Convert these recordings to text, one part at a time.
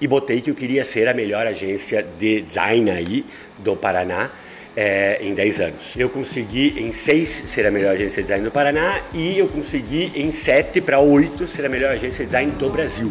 e botei que eu queria ser a melhor agência de design aí do Paraná é, em 10 anos. Eu consegui em 6 ser a melhor agência de design do Paraná e eu consegui em 7 para 8 ser a melhor agência de design do Brasil.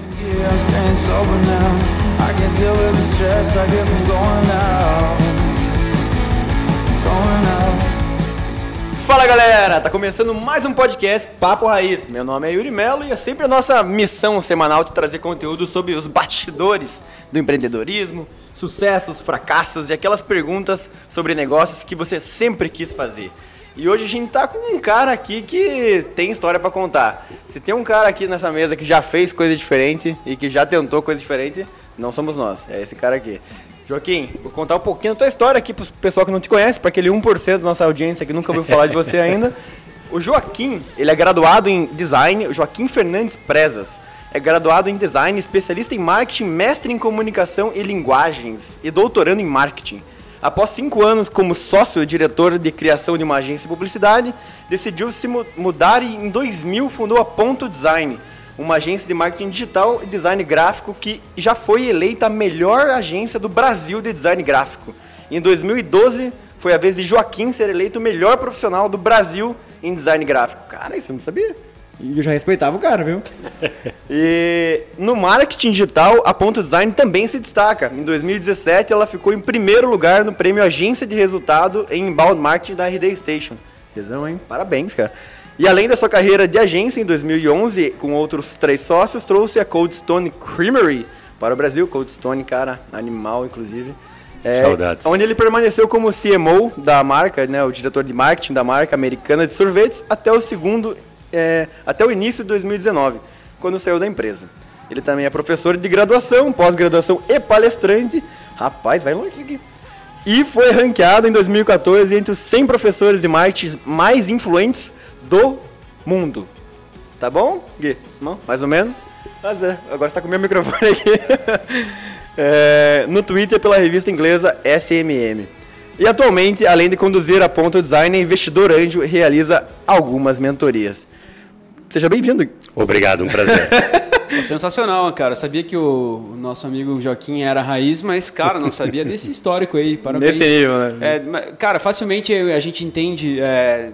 Galera, tá começando mais um podcast Papo Raiz. Meu nome é Yuri Melo e é sempre a nossa missão semanal de trazer conteúdo sobre os bastidores do empreendedorismo, sucessos, fracassos e aquelas perguntas sobre negócios que você sempre quis fazer. E hoje a gente tá com um cara aqui que tem história para contar. Se tem um cara aqui nessa mesa que já fez coisa diferente e que já tentou coisa diferente, não somos nós, é esse cara aqui. Joaquim, vou contar um pouquinho da tua história aqui pro pessoal que não te conhece, para aquele 1% da nossa audiência que nunca ouviu falar de você ainda. O Joaquim, ele é graduado em design, Joaquim Fernandes Prezas. É graduado em design, especialista em marketing, mestre em comunicação e linguagens e doutorando em marketing. Após cinco anos como sócio-diretor de criação de uma agência de publicidade, decidiu se mudar e em 2000 fundou a Ponto Design, uma agência de marketing digital e design gráfico que já foi eleita a melhor agência do Brasil de design gráfico. Em 2012, foi a vez de Joaquim ser eleito o melhor profissional do Brasil em design gráfico. Cara, isso eu não sabia. E eu já respeitava o cara, viu? e no marketing digital, a Ponto Design também se destaca. Em 2017, ela ficou em primeiro lugar no prêmio Agência de Resultado em Inbound Marketing da RD Station. Tesão, hein? Parabéns, cara. E além da sua carreira de agência, em 2011, com outros três sócios, trouxe a Cold Stone Creamery para o Brasil. Cold Stone, cara, animal, inclusive. É, Saudades. Onde ele permaneceu como CMO da marca, né, o diretor de marketing da marca americana de sorvetes, até o segundo, é, até o início de 2019, quando saiu da empresa. Ele também é professor de graduação, pós-graduação e palestrante. Rapaz, vai longe aqui. E foi ranqueado em 2014 entre os 100 professores de marketing mais influentes do mundo. Tá bom, Gui? Não? Mais ou menos? Mas é, agora está com o meu microfone aqui. é, no Twitter pela revista inglesa SMM. E atualmente, além de conduzir a Ponto Design, é investidor anjo realiza algumas mentorias. Seja bem-vindo. Obrigado, um prazer. sensacional, cara. Eu sabia que o nosso amigo Joaquim era raiz, mas, cara, não sabia desse histórico aí. Parabéns. Nesse nível, né? É, cara, facilmente a gente entende é,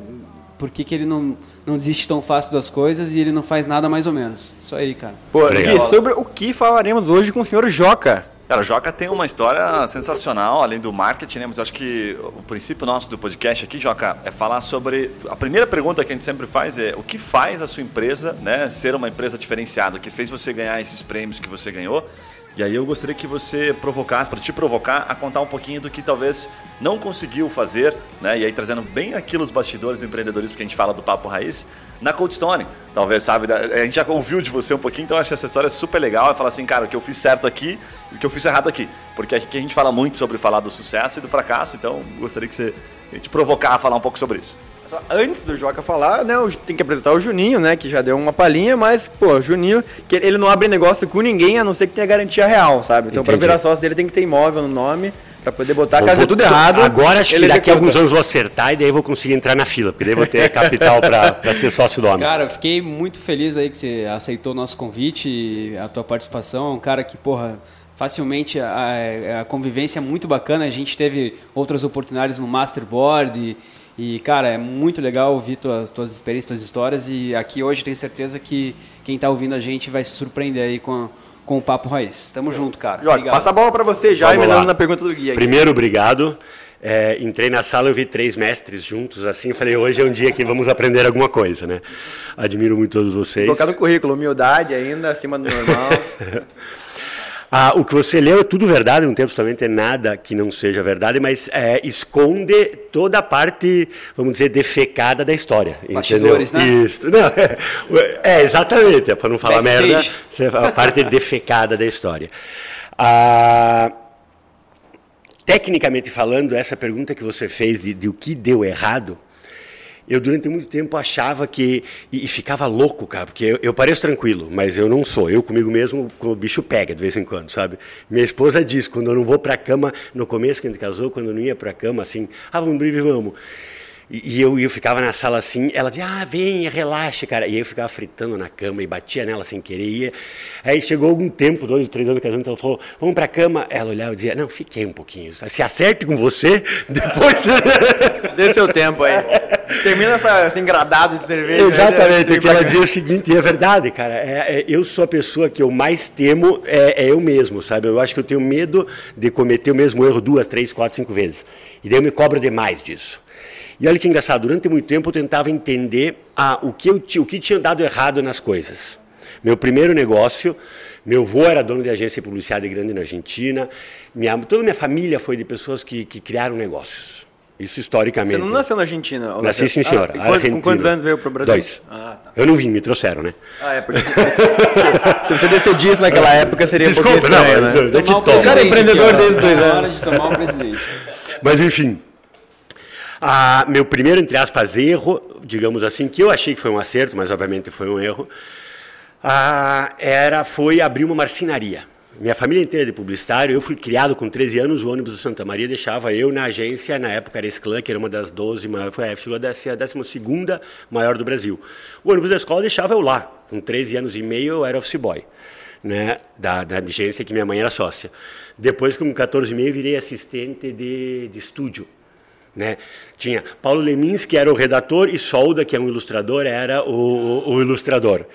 por que, que ele não, não desiste tão fácil das coisas e ele não faz nada mais ou menos. Isso aí, cara. Pô, e sobre o que falaremos hoje com o senhor Joca? Cara, o Joca tem uma história sensacional, além do marketing, né? Mas acho que o princípio nosso do podcast aqui, Joca, é falar sobre. A primeira pergunta que a gente sempre faz é o que faz a sua empresa né, ser uma empresa diferenciada? O que fez você ganhar esses prêmios que você ganhou? E aí eu gostaria que você provocasse, para te provocar, a contar um pouquinho do que talvez não conseguiu fazer, né? E aí trazendo bem aquilo os bastidores do empreendedorismo que a gente fala do Papo Raiz, na Cold Stone. Talvez, sabe? A gente já ouviu de você um pouquinho, então eu acho essa história super legal. É falar assim, cara, o que eu fiz certo aqui e o que eu fiz errado aqui. Porque aqui a gente fala muito sobre falar do sucesso e do fracasso, então gostaria que você te provocar a falar um pouco sobre isso. Antes do Joca falar, né, tem que apresentar o Juninho, né, que já deu uma palhinha, mas, pô, Juninho, que ele não abre negócio com ninguém, a não ser que tenha garantia real, sabe? Então, para virar sócio dele tem que ter imóvel no nome, para poder botar vou, a casa vou, tudo errado. Agora acho que daqui a alguns anos vou acertar e daí vou conseguir entrar na fila, porque daí vou ter capital para ser sócio do homem. Cara, fiquei muito feliz aí que você aceitou o nosso convite e a tua participação. Um cara que, porra, facilmente a, a convivência é muito bacana. A gente teve outras oportunidades no Masterboard e, cara, é muito legal ouvir tuas, tuas experiências, tuas histórias. E aqui hoje tenho certeza que quem está ouvindo a gente vai se surpreender aí com, com o Papo Raiz. Tamo junto, cara. Jorge, passa a bola para você já, emendando na pergunta do guia. Primeiro, obrigado. É, entrei na sala e vi três mestres juntos, assim, falei, hoje é um dia que vamos aprender alguma coisa, né? Admiro muito todos vocês. Colocar no currículo, humildade ainda, acima do normal. Ah, o que você leu é tudo verdade, não tem absolutamente nada que não seja verdade, mas é, esconde toda a parte, vamos dizer, defecada da história. Bastidores, entendeu? né? Isso. Não, é, é, exatamente, é para não falar Backstage. merda, a parte defecada da história. Ah, tecnicamente falando, essa pergunta que você fez de, de o que deu errado, eu durante muito tempo achava que. E, e ficava louco, cara, porque eu, eu, pareço tranquilo, mas eu não sou. Eu comigo mesmo, o bicho pega de vez em quando, sabe? Minha esposa diz, quando eu não vou pra cama, no começo que a gente casou, quando eu não ia pra cama, assim, ah, vamos vamos. E, e eu, eu ficava na sala assim, ela dizia, ah, vem, relaxa, cara. E eu ficava fritando na cama e batia nela sem querer. Ia. Aí chegou algum tempo, dois, três anos casando, ela falou, vamos pra cama. Ela olhava e dizia, não, fiquei um pouquinho. Se acerte com você, depois. Dê seu tempo aí. Termina essa, esse engradado de cerveja. Exatamente, porque ela dizia o seguinte, e é verdade, cara, é, é, eu sou a pessoa que eu mais temo, é, é, eu mesmo, sabe? Eu acho que eu tenho medo de cometer o mesmo erro duas, três, quatro, cinco vezes. E daí eu me cobro demais disso. E olha que engraçado, durante muito tempo eu tentava entender ah, o, que eu, o que tinha dado errado nas coisas. Meu primeiro negócio, meu avô era dono de agência de publicidade grande na Argentina, minha, toda a minha família foi de pessoas que, que criaram negócios. Isso historicamente. Você não nasceu na Argentina? Nasci, sim, senhora. Ah, com quantos anos veio para o Brasil? Dois. Ah, tá. Eu não vim, me trouxeram, né? Ah, é porque se, se você decidisse naquela época seria Desculpa, um pouquinho estranho, não, né? não, não, Tomar o que toma. Cara, presidente empreendedor desde dois na anos. hora de tomar o presidente. Mas enfim, ah, meu primeiro, entre aspas, erro, digamos assim, que eu achei que foi um acerto, mas obviamente foi um erro, ah, era, foi abrir uma marcenaria. Minha família inteira de publicitário, eu fui criado com 13 anos, o ônibus do Santa Maria deixava eu na agência, na época era Esclã, que era uma das 12 maiores, foi, a a 12 maior do Brasil. O ônibus da escola deixava eu lá, com 13 anos e meio eu era office boy. Né, da, da agência que minha mãe era sócia. Depois, com 14 e meio, virei assistente de, de estúdio. Né? Tinha Paulo Lemins, que era o redator, e Solda, que é um ilustrador, era o, o, o ilustrador.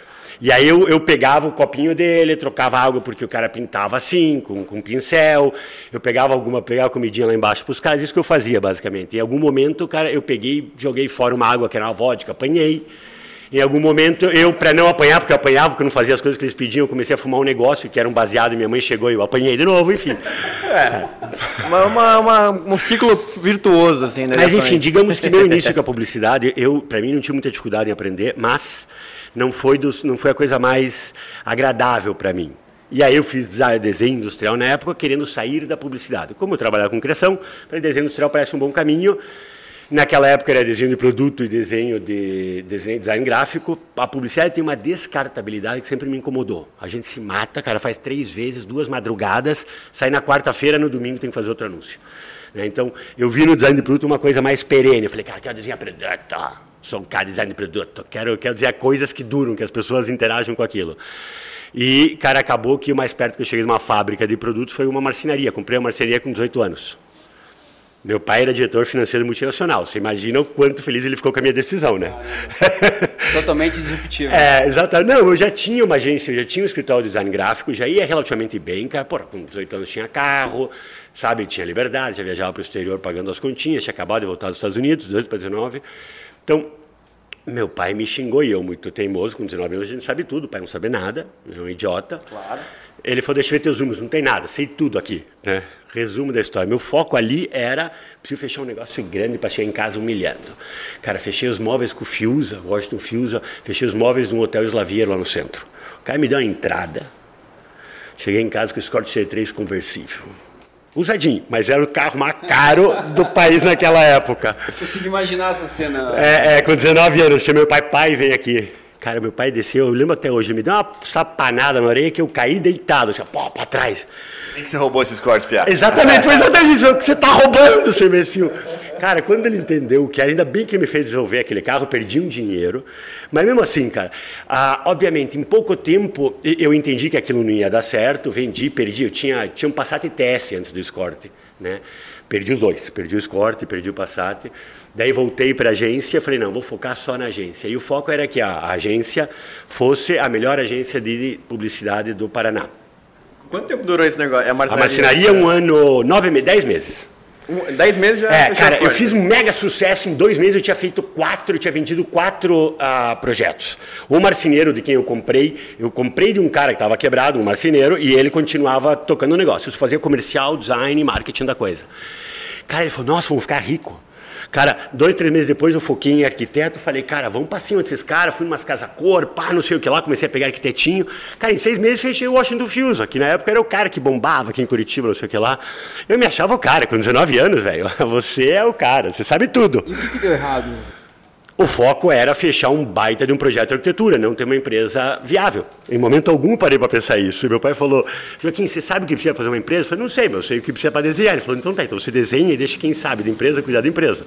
E aí eu, eu pegava o copinho dele, trocava água porque o cara pintava assim, com, com pincel. Eu pegava alguma, pegava comidinha lá embaixo para os caras, isso que eu fazia basicamente. Em algum momento, cara, eu peguei, joguei fora uma água que era uma vodka, apanhei. Em algum momento, eu, para não apanhar, porque eu apanhava, porque eu não fazia as coisas que eles pediam, eu comecei a fumar um negócio que era um baseado, e minha mãe chegou e eu apanhei de novo, enfim. Uma, uma- uma- um ciclo virtuoso, assim, né? Mas enfim, digamos que meu início com a publicidade, eu, para mim não tinha muita dificuldade em aprender, mas não foi, dos, não foi a coisa mais agradável para mim. E aí eu fiz desenho industrial na época, querendo sair da publicidade. Como eu trabalhava com criação, para desenho industrial parece um bom caminho. Naquela época era desenho de produto e desenho de desenho, design gráfico. A publicidade tem uma descartabilidade que sempre me incomodou. A gente se mata, cara, faz três vezes, duas madrugadas, sai na quarta-feira, no domingo tem que fazer outro anúncio. Né? Então, eu vi no design de produto uma coisa mais perene. Eu falei, cara, quero desenhar produto. Sou um cara de design de produto. Quero, quero desenhar coisas que duram, que as pessoas interagem com aquilo. E, cara, acabou que o mais perto que eu cheguei de uma fábrica de produtos foi uma marcenaria. Comprei uma marcenaria com 18 anos. Meu pai era diretor financeiro multinacional. Você imagina o quanto feliz ele ficou com a minha decisão, né? Totalmente disruptivo. É, exato. Não, eu já tinha uma agência, eu já tinha um escritório de design gráfico, já ia relativamente bem, cara. Porra, com 18 anos tinha carro, sabe? Tinha liberdade, já viajava para o exterior pagando as continhas, tinha acabado de voltar dos Estados Unidos, 18 para 19. Então, meu pai me xingou e eu, muito teimoso, com 19 anos, a gente sabe tudo, o pai não sabe nada, é um idiota. Claro. Ele falou, deixa eu ver teus números, não tem nada, sei tudo aqui, né? Resumo da história. Meu foco ali era, preciso fechar um negócio grande para chegar em casa humilhando. Cara, fechei os móveis com o Fiusa, Washington Fiusa, fechei os móveis de um hotel Slaviero lá no centro. O cara me deu uma entrada, cheguei em casa com o Escort C3 conversível. Usadinho, mas era o carro mais caro do país naquela época. Eu consigo imaginar essa cena. É, é, com 19 anos, chamei meu pai, pai, vem aqui. Cara, meu pai desceu, eu lembro até hoje, me deu uma sapanada na orelha que eu caí deitado, assim, pô, pra trás. Quem que você roubou esses cortes, Pia? Exatamente, foi exatamente isso, que você tá roubando, seu imbecil. Cara, quando ele entendeu que ainda bem que me fez desenvolver aquele carro, perdi um dinheiro. Mas mesmo assim, cara, ah, obviamente, em pouco tempo eu entendi que aquilo não ia dar certo, vendi, perdi. Eu tinha, tinha um Passat TS antes do Escort, né? Perdi os dois, perdi o Escort, perdi o Passat. Daí voltei para a agência, falei, não, vou focar só na agência. E o foco era que a agência fosse a melhor agência de publicidade do Paraná. Quanto tempo durou esse negócio? É A marcenaria, um ano, nove meses, dez meses. Um- Dez meses já. É, cara, eu fiz um mega sucesso. Em dois meses eu tinha feito quatro, eu tinha vendido quatro ah, projetos. O marceneiro de quem eu comprei, eu comprei de um cara que estava quebrado, um marceneiro, e ele continuava tocando o negócio. Isso fazia comercial, design, marketing da coisa. Cara, ele falou: Nossa, vamos ficar rico. Cara, dois, três meses depois eu foquei em arquiteto, falei, cara, vamos pra cima desses caras, fui numas casa cor, pá, não sei o que lá, comecei a pegar arquitetinho. Cara, em seis meses fechei o Washington Fuso, que na época era o cara que bombava aqui em Curitiba, não sei o que lá. Eu me achava o cara, com 19 anos, velho. Você é o cara, você sabe tudo. E o que, que deu errado? O foco era fechar um baita de um projeto de arquitetura, não ter uma empresa viável. Em momento algum parei para pensar isso. E meu pai falou: Joaquim, você sabe o que precisa fazer uma empresa? Eu falei: Não sei, mas eu sei o que precisa para desenhar. Ele falou: Então tá, então você desenha e deixa quem sabe da empresa cuidar da empresa.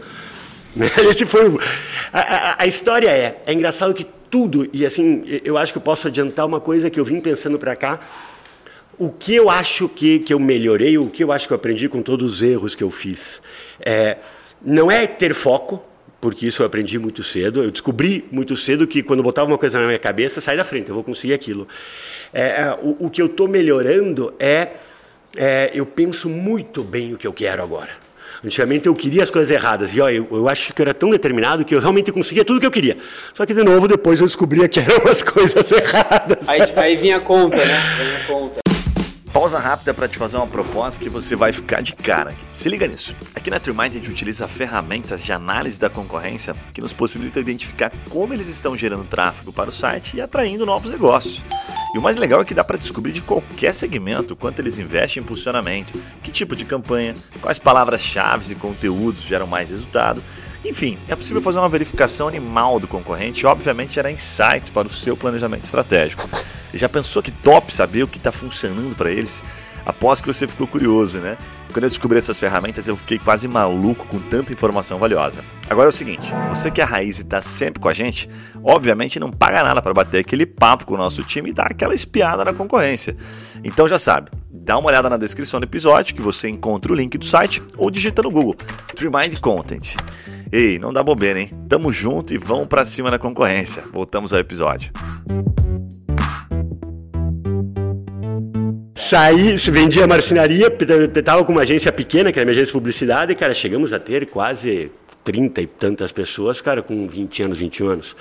Esse foi o, a, a, a, história é, é engraçado que tudo e assim eu acho que eu posso adiantar uma coisa que eu vim pensando para cá. O que eu acho que, que eu melhorei, o que eu acho que eu aprendi com todos os erros que eu fiz, é, não é ter foco, porque isso eu aprendi muito cedo. Eu descobri muito cedo que quando botava uma coisa na minha cabeça, sai da frente, eu vou conseguir aquilo. É, é o, o, que eu estou melhorando é, é, eu penso muito bem o que eu quero agora. Antigamente eu queria as coisas erradas. E ó, eu, eu, acho que eu era tão determinado que eu realmente conseguia tudo que eu queria. Só que, de novo, depois eu descobria que eram as coisas erradas. Aí, aí vinha a conta, né? Vinha a conta. Pausa rápida para te fazer uma proposta que você vai ficar de cara. Se liga nisso. Aqui na TreeMind a gente utiliza ferramentas de análise da concorrência que nos possibilitam identificar como eles estão gerando tráfego para o site e atraindo novos negócios. E o mais legal é que dá para descobrir de qualquer segmento quanto eles investem em posicionamento, que tipo de campanha, quais palavras-chave e conteúdos geram mais resultado. Enfim, é possível fazer uma verificação animal do concorrente e, obviamente, gerar insights para o seu planejamento estratégico. Já pensou que top saber o que está funcionando para eles? Após que você ficou curioso, né? Quando eu descobri essas ferramentas, eu fiquei quase maluco com tanta informação valiosa. Agora é o seguinte: você que é a raiz e está sempre com a gente, obviamente não paga nada para bater aquele papo com o nosso time e dar aquela espiada na concorrência. Então já sabe, dá uma olhada na descrição do episódio que você encontra o link do site ou digita no Google Trimind Content. Ei, não dá bobeira, hein? Tamo junto e vamos para cima da concorrência. Voltamos ao episódio. Saí, vendia marcenaria, estava com uma agência pequena, que era minha agência de publicidade, e, cara, chegamos a ter quase 30 e tantas pessoas, cara, com 20 anos, 21 anos.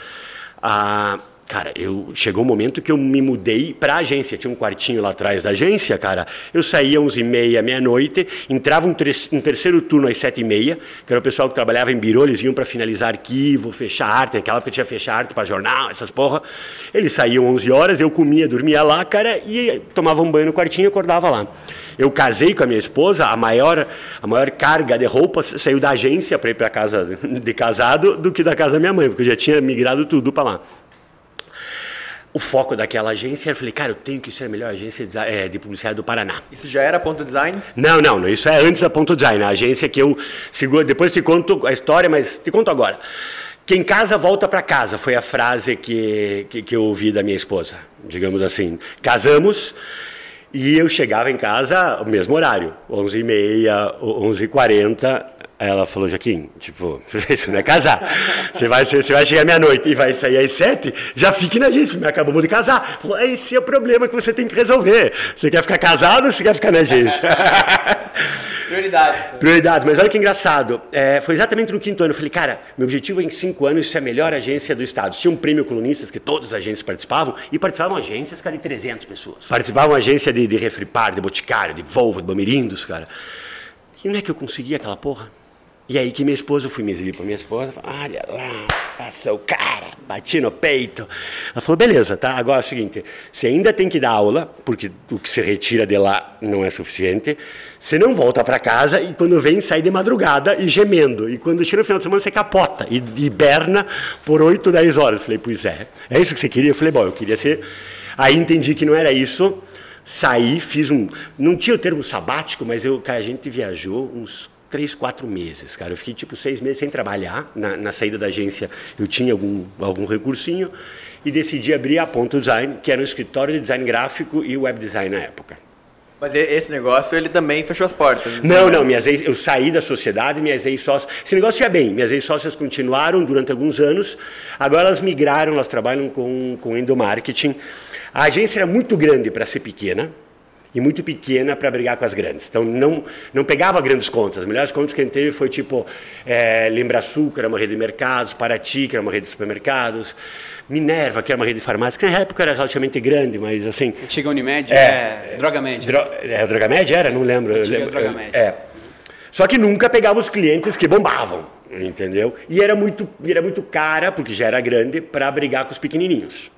Ah, Cara, eu chegou um momento que eu me mudei para a agência. Tinha um quartinho lá atrás da agência, cara. Eu saía às 11h30, meia-noite, entrava um, um, terceiro turno às 7h30, que era o pessoal que trabalhava em birô, eles vinham para finalizar arquivo, fechar arte. Naquela época tinha fechar arte para jornal, essas porra. Eles saíam 11 horas, eu comia, dormia lá, cara, e tomava um banho no quartinho e acordava lá. Eu casei com a minha esposa, a maior, a maior carga de roupas saiu da agência para ir para casa de casado do que da casa da minha mãe, porque eu já tinha migrado tudo para lá o foco daquela agência, eu falei, cara, eu tenho que ser a melhor agência de, é, de, publicidade do Paraná. Isso já era ponto design? Não, não, isso é antes da ponto design, a agência que eu seguro, depois te conto a história, mas te conto agora. Quem casa volta para casa foi a frase que, que, que eu ouvi da minha esposa, digamos assim. Casamos e eu chegava em casa ao mesmo horário, 11h30, 11h40, ela falou, Joaquim, tipo, isso não é casar. Você vai, você vai chegar meia-noite e vai sair às sete, já fique na agência, me acabamos de casar. Falou, esse é o problema que você tem que resolver. Você quer ficar casado ou você quer ficar na agência? Prioridade. Prioridade, mas olha que engraçado. É, foi exatamente no quinto ano. Eu falei, cara, meu objetivo é em cinco anos ser a melhor agência do estado. Tinha um prêmio colunistas que todas as agências participavam e participavam agências, cara, de 300 pessoas. Participavam agência de, de Refripar, de Boticário, de Volvo, de Bamirindos, cara. E não é que eu consegui aquela porra? E aí que minha esposa, eu fui me exibir para minha esposa, olha lá, passou o cara, bati no peito. Ela falou, beleza, tá, agora é o seguinte, você ainda tem que dar aula, porque o que você retira de lá não é suficiente, você não volta para casa e quando vem sai de madrugada e gemendo, e quando chega no final de semana você capota e hiberna por 8, 10 horas. Eu falei, pois é, é isso que você queria? Eu falei, bom, eu queria ser... Aí entendi que não era isso, saí, fiz um... Não tinha o termo sabático, mas eu, a gente viajou uns três, quatro meses, cara. Eu fiquei tipo seis meses sem trabalhar. Na, na, saída da agência eu tinha algum, algum recursinho e decidi abrir a Ponto Design, que era um escritório de design gráfico e web design na época. Mas esse negócio, ele também fechou as portas? Não, não, minhas ex, eu saí da sociedade, minhas ex-sócias... Esse negócio ia bem, minhas ex-sócias continuaram durante alguns anos, agora elas migraram, elas trabalham com, com endomarketing. A agência era muito grande para ser pequena, e muito pequena para brigar com as grandes. Então não, não pegava grandes contas. As melhores contas que a gente teve foi tipo é, Lembra Sul, que era uma rede de mercados, Paraty, que era uma rede de supermercados, Minerva, que era uma rede de farmácia, que na época era relativamente grande, mas assim. Chega Unimed, é, é Droga Med. Dro, é, Droga Med era? Não lembro. Antiga Droga Med. É. Só que nunca pegava os clientes que bombavam, entendeu? E era muito, era muito cara, porque já era grande, para brigar com os pequenininhos.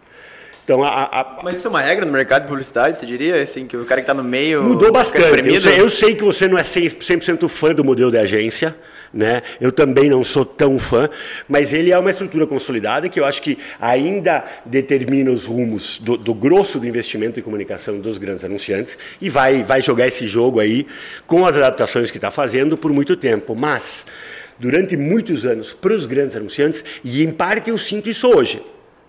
Então, a, a, Mas isso é uma regra no mercado de publicidade, você diria? Assim, que o cara que está no meio. Mudou bastante. Eu sei, eu sei, que você não é 100%, fã do modelo de agência. Né? Eu também não sou tão fã, mas ele é uma estrutura consolidada que eu acho que ainda determina os rumos do, do grosso do investimento em comunicação dos grandes anunciantes e vai, vai jogar esse jogo aí com as adaptações que está fazendo por muito tempo. Mas durante muitos anos para os grandes anunciantes e, em parte, eu sinto isso hoje.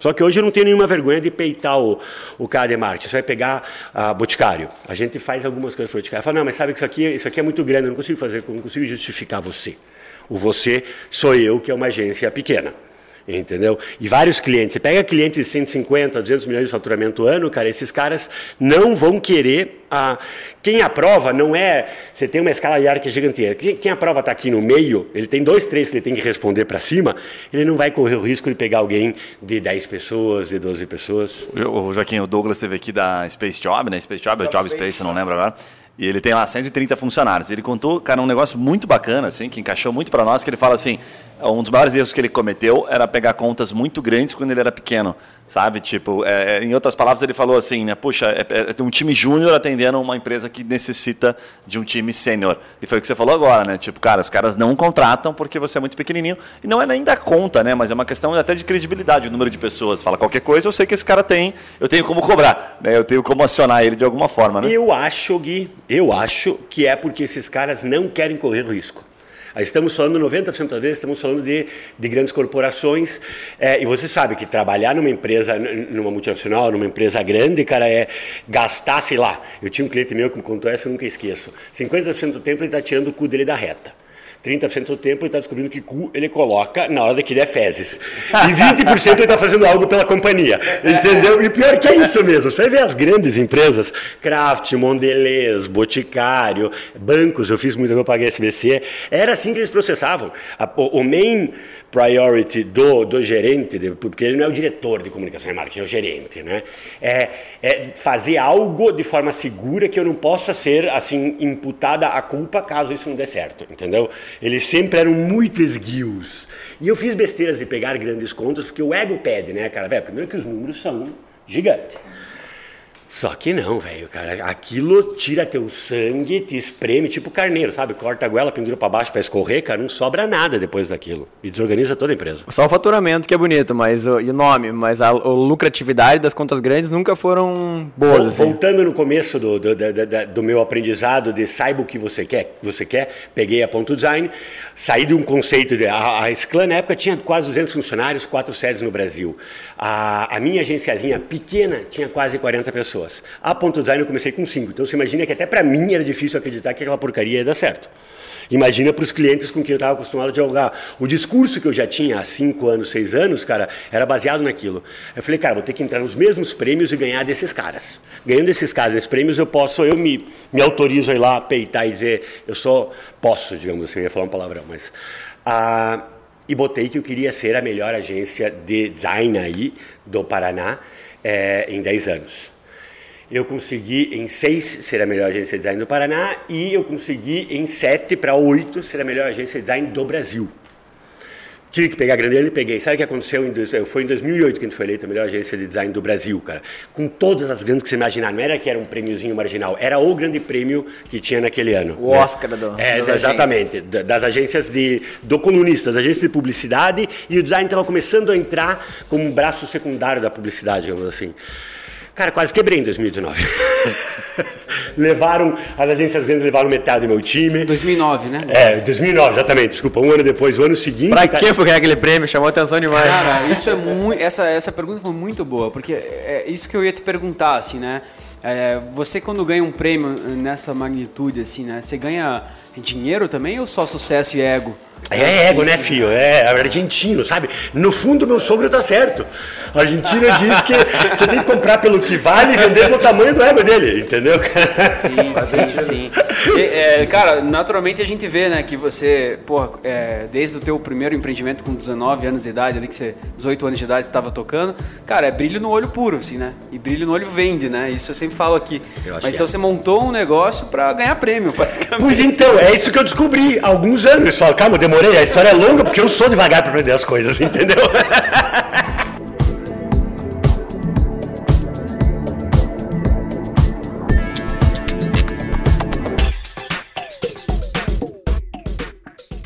Só que hoje eu não tenho nenhuma vergonha de peitar o, o de marketing. Você vai pegar a Boticário. A gente faz algumas coisas para o Boticário. Fala, não, mas sabe que isso aqui, isso aqui é muito grande, eu não consigo fazer, eu não consigo justificar você. O você sou eu, que é uma agência pequena entendeu? E vários clientes. Você pega clientes de 150, 200 milhões de faturamento ano, cara, esses caras não vão querer. A... Quem aprova não é. Você tem uma escala hierárquica gigantesca. Quem aprova está aqui no meio, ele tem dois, três que ele tem que responder para cima, ele não vai correr o risco de pegar alguém de 10 pessoas, de 12 pessoas. O Joaquim, o Douglas teve aqui da Space Job, né? Space Job, Job Space, eu não lembro agora. E ele tem lá 130 funcionários. Ele contou, cara, um negócio muito bacana, assim, que encaixou muito para nós, que ele fala assim, um dos maiores erros que ele cometeu era pegar contas muito grandes quando ele era pequeno, sabe? Tipo, é, é em outras palavras, ele falou assim, né? Puxa, é, é, um time júnior atendendo uma empresa que necessita de um time sênior. E foi o que você falou agora, né? Tipo, cara, os caras não contratam porque você é muito pequenininho. E não é nem da conta, né? Mas é uma questão até de credibilidade, o número de pessoas. Fala qualquer coisa, eu sei que esse cara tem, eu tenho como cobrar, né? Eu tenho como acionar ele de alguma forma, né? Eu acho, Gui, eu acho que é porque esses caras não querem correr risco. Aí estamos falando, 90% das vezes, estamos falando de, de grandes corporações. É, e você sabe que trabalhar numa empresa, numa multinacional, numa empresa grande, cara, é gastar, sei lá. Eu tinha um cliente meu que me contou essa, eu nunca esqueço. 50% do tempo ele está tirando o cu dele da reta. 30% do tempo ele está descobrindo que cu ele coloca na hora que der fezes. E 20% ele está fazendo algo pela companhia. Entendeu? E pior que é isso mesmo. Você vê as grandes empresas, Kraft, Mondelez, Boticário, bancos, eu fiz muito, eu paguei SBC, era assim que eles processavam. o main priority do, do gerente, porque ele não é o diretor de comunicação e marketing, é o gerente, né? É, é fazer algo de forma segura que eu não possa ser, assim, imputada a culpa caso isso não dê certo, entendeu? Eles sempre eram muito esguios. E eu fiz besteiras de pegar grandes contas, porque o ego pede, né, cara? Velho, primeiro que os números são gigantes. Só que não, velho, cara. Aquilo tira teu sangue, te espreme, tipo carneiro, sabe? Corta a goela, pendura para baixo para escorrer, cara, não sobra nada depois daquilo. E desorganiza toda a empresa. Só o faturamento que é bonito, mas o, e o nome, mas a, a, lucratividade das contas grandes nunca foram boas. Vol, assim. Voltando no começo do, do, do, do, meu aprendizado de saiba o que você quer, você quer, peguei a Ponto Design, saí de um conceito de. A, a Sclan na época tinha quase 200 funcionários, quatro sedes no Brasil. A, a minha agenciazinha pequena tinha quase 40 pessoas pessoas. A Ponto Design eu comecei com cinco. Então você imagina que até para mim era difícil acreditar que aquela porcaria ia dar certo. Imagina para os clientes com quem eu estava acostumado a dialogar. O discurso que eu já tinha há cinco anos, seis anos, cara, era baseado naquilo. Eu falei, cara, vou ter que entrar nos mesmos prêmios e ganhar desses caras. Ganhando esses caras, esses prêmios, eu posso, eu me, me autorizo a ir lá, peitar e dizer, eu sou, posso, digamos assim, eu ia falar um palavrão, mas. Ah, e botei que eu queria ser a melhor agência de design aí do Paraná é, em 10 anos. Eu consegui em seis ser a melhor agência de design do Paraná e eu consegui em sete para oito ser a melhor agência de design do Brasil. Tive que pegar a grande e peguei. Sabe o que aconteceu? Em, foi em 2008 que a gente foi eleito a melhor agência de design do Brasil, cara. Com todas as grandes que você imaginar. Não era que era um prêmiozinho marginal, era o grande prêmio que tinha naquele ano. O né? Oscar do, é, das Exatamente. Agências. Das agências de, do colunista, das agências de publicidade. E o design estava começando a entrar como um braço secundário da publicidade, digamos assim. Cara, quase quebrei em 2019. levaram, as agências grandes levaram metade do meu time. 2009, né? É, 2009, exatamente, desculpa. Um ano depois, o ano seguinte. Pra que foi ganhar aquele prêmio? Chamou atenção demais. Cara, isso é muito. Essa, essa pergunta foi muito boa, porque é isso que eu ia te perguntar, assim, né? É, você quando ganha um prêmio nessa magnitude, assim, né? Você ganha dinheiro também ou só sucesso e ego? É ego, né, filho? É argentino, sabe? No fundo, meu sogro tá certo. A Argentina diz que você tem que comprar pelo que vale e vender pelo tamanho do ego dele, entendeu? Sim, sim, sim. E, é, cara, naturalmente a gente vê, né, que você, pô, é, desde o teu primeiro empreendimento com 19 anos de idade, ali que você, 18 anos de idade, estava tocando, cara, é brilho no olho puro, assim, né? E brilho no olho vende, né? Isso eu sempre falo aqui. Mas então é. você montou um negócio para ganhar prêmio, praticamente. Pois então, é isso que eu descobri há alguns anos. Só, calma, demorei demorei, a história é longa porque eu sou devagar para aprender as coisas, entendeu?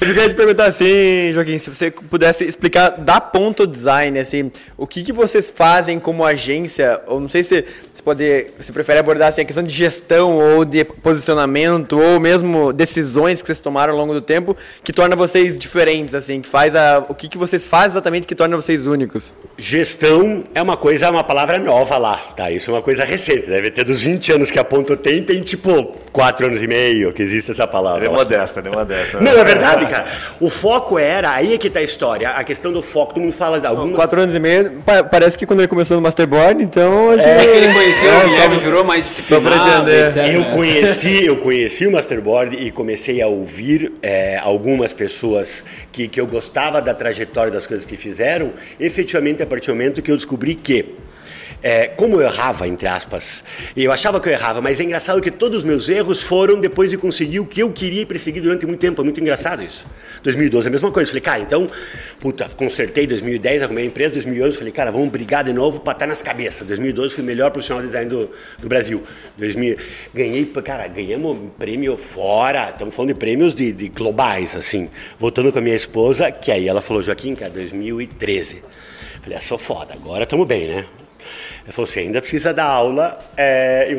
Eu queria te perguntar assim, Joaquim, se você pudesse explicar da Ponto Design, assim, o que, que vocês fazem como agência, ou não sei se você pode, você prefere abordar assim, a questão de gestão ou de posicionamento ou mesmo decisões que vocês tomaram ao longo do tempo que torna vocês diferentes, assim, que faz a, o que, que vocês fazem exatamente que torna vocês únicos? Gestão é uma coisa, é uma palavra nova lá, tá? Isso é uma coisa recente, deve ter dos 20 anos que a Ponto tem, tem tipo 4 anos e meio que existe essa palavra. É modesta, é modesta. Não, é verdade, cara. O foco era, aí é que tá a história, a questão do foco, todo mundo fala algumas... Quatro anos e meio, pa- parece que quando ele começou no Masterboard, então... gente- Parece que ele conheceu, É, o Guilherme só- virou mais disciplinado, entender. etc. Eu né? conheci, eu conheci o Masterboard e comecei a ouvir é, algumas pessoas que, que eu gostava da trajetória das coisas que fizeram, efetivamente a partir do momento que eu descobri que é, como eu errava, entre aspas, eu achava que eu errava, mas é engraçado que todos os meus erros foram depois de conseguir o que eu queria e persegui durante muito tempo. É muito engraçado isso. 2012 é a mesma coisa. Falei, cara, então, puta, consertei 2010, arrumei a empresa, 2011, falei, cara, vamos brigar de novo para estar nas cabeças. 2012 fui o melhor profissional de design do, do Brasil. 2000, ganhei, cara, ganhamos prêmio fora, estamos falando de prêmios de, de globais, assim. Voltando com a minha esposa, que aí ela falou, Joaquim, que é 2013. Falei, ah, sou foda, agora estamos bem, né? Ela falou, você ainda precisa dar aula é,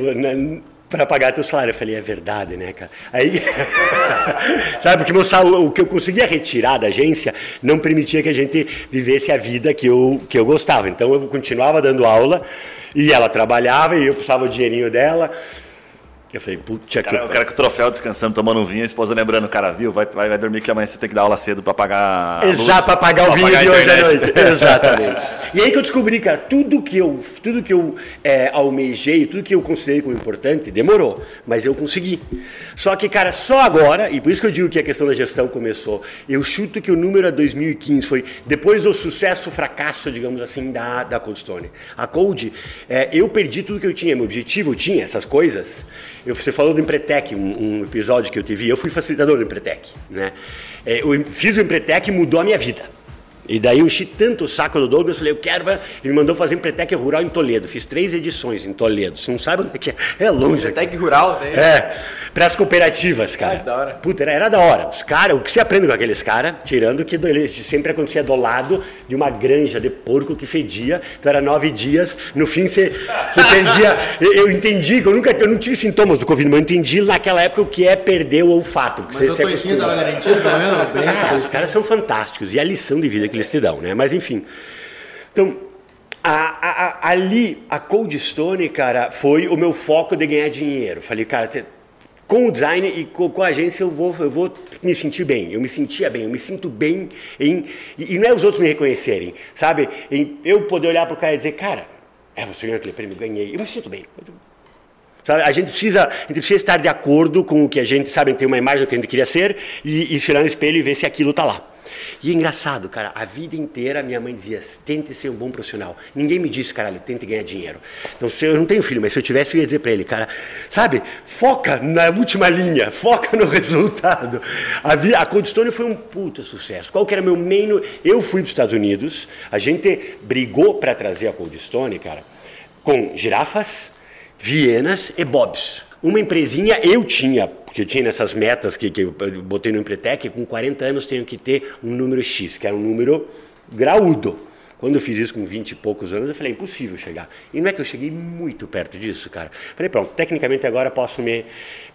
para pagar teu salário. Eu falei, é verdade, né, cara? Aí, sabe, porque meu salário, o que eu conseguia retirar da agência não permitia que a gente vivesse a vida que eu, que eu gostava. Então eu continuava dando aula e ela trabalhava e eu precisava do dinheirinho dela. Eu falei, putz, que Cara, o cara com o troféu descansando, tomando um vinho, a esposa lembrando, o cara, viu, vai, vai, vai dormir que amanhã você tem que dar aula cedo pra pagar Exato, para pagar o pra vinho pagar de hoje à noite. Exatamente. E aí que eu descobri, cara, tudo que eu, tudo que eu é, almejei, tudo que eu considerei como importante, demorou, mas eu consegui. Só que, cara, só agora, e por isso que eu digo que a questão da gestão começou, eu chuto que o número é 2015, foi depois do sucesso, fracasso, digamos assim, da, da Cold Stone. A Cold, é, eu perdi tudo que eu tinha, meu objetivo, eu tinha essas coisas. Eu, você falou do Empretec, um, um episódio que eu tive, eu fui facilitador do Empretec, né? É, eu fiz o Empretec e mudou a minha vida. E daí eu enchi tanto o saco do Douglas, falei, eu quero. vai- Ele me mandou fazer Empretec Rural em Toledo. Fiz três edições em Toledo. Você não sabe onde é que é? É longe. aqui. Tec rural, né? É, para as cooperativas, cara. Ah, que da hora. Puta, era, era da hora. Os caras, o que você aprende com aqueles caras, tirando que eles sempre acontecia do lado de uma granja de porco que fedia, então era nove dias, no fim você, você perdia. Eu, eu entendi, que eu nunca eu não tive sintomas do Covid, mas eu entendi naquela época o que é perder o olfato. Porque você se acostuma. garantido, pelo menos? Cara, os caras são fantásticos e a lição de vida que né? Mas enfim. Então, a- a- a- ali, a Cold Stone, cara, foi o meu foco de ganhar dinheiro. Falei, cara, com o design e com, a agência eu vou, eu vou me sentir bem. Eu me sentia bem, eu me sinto bem em. E, não é os outros me reconhecerem, sabe? Em eu poder olhar pro cara e dizer, cara, é, você ganhou aquele prêmio, ganhei. Eu me sinto bem. A, gente precisa, a gente precisa estar de acordo com o que a gente sabe, ter uma imagem do que a gente queria ser e, e se olhar no espelho e ver se aquilo está lá. E é engraçado, cara, a vida inteira minha mãe dizia: tente ser um bom profissional. Ninguém me disse, caralho, tente ganhar dinheiro. Então, se eu não tenho filho, mas se eu tivesse, eu ia dizer para ele, cara, sabe, foca na última linha, foca no resultado. A, vi- a foi um puta sucesso. Qual que era meu main. Eu fui para os Estados Unidos, a gente brigou para trazer a Cold Stone, cara, com girafas, Vienas e Bobs. Uma empresinha eu tinha, porque eu tinha nessas metas que, que eu botei no Empretec, com 40 anos tenho que ter um número X, que era um número graúdo. Quando eu fiz isso com 20 e poucos anos, eu falei, é impossível chegar. E não é que eu cheguei muito perto disso, cara. Falei, pronto, tecnicamente agora posso me,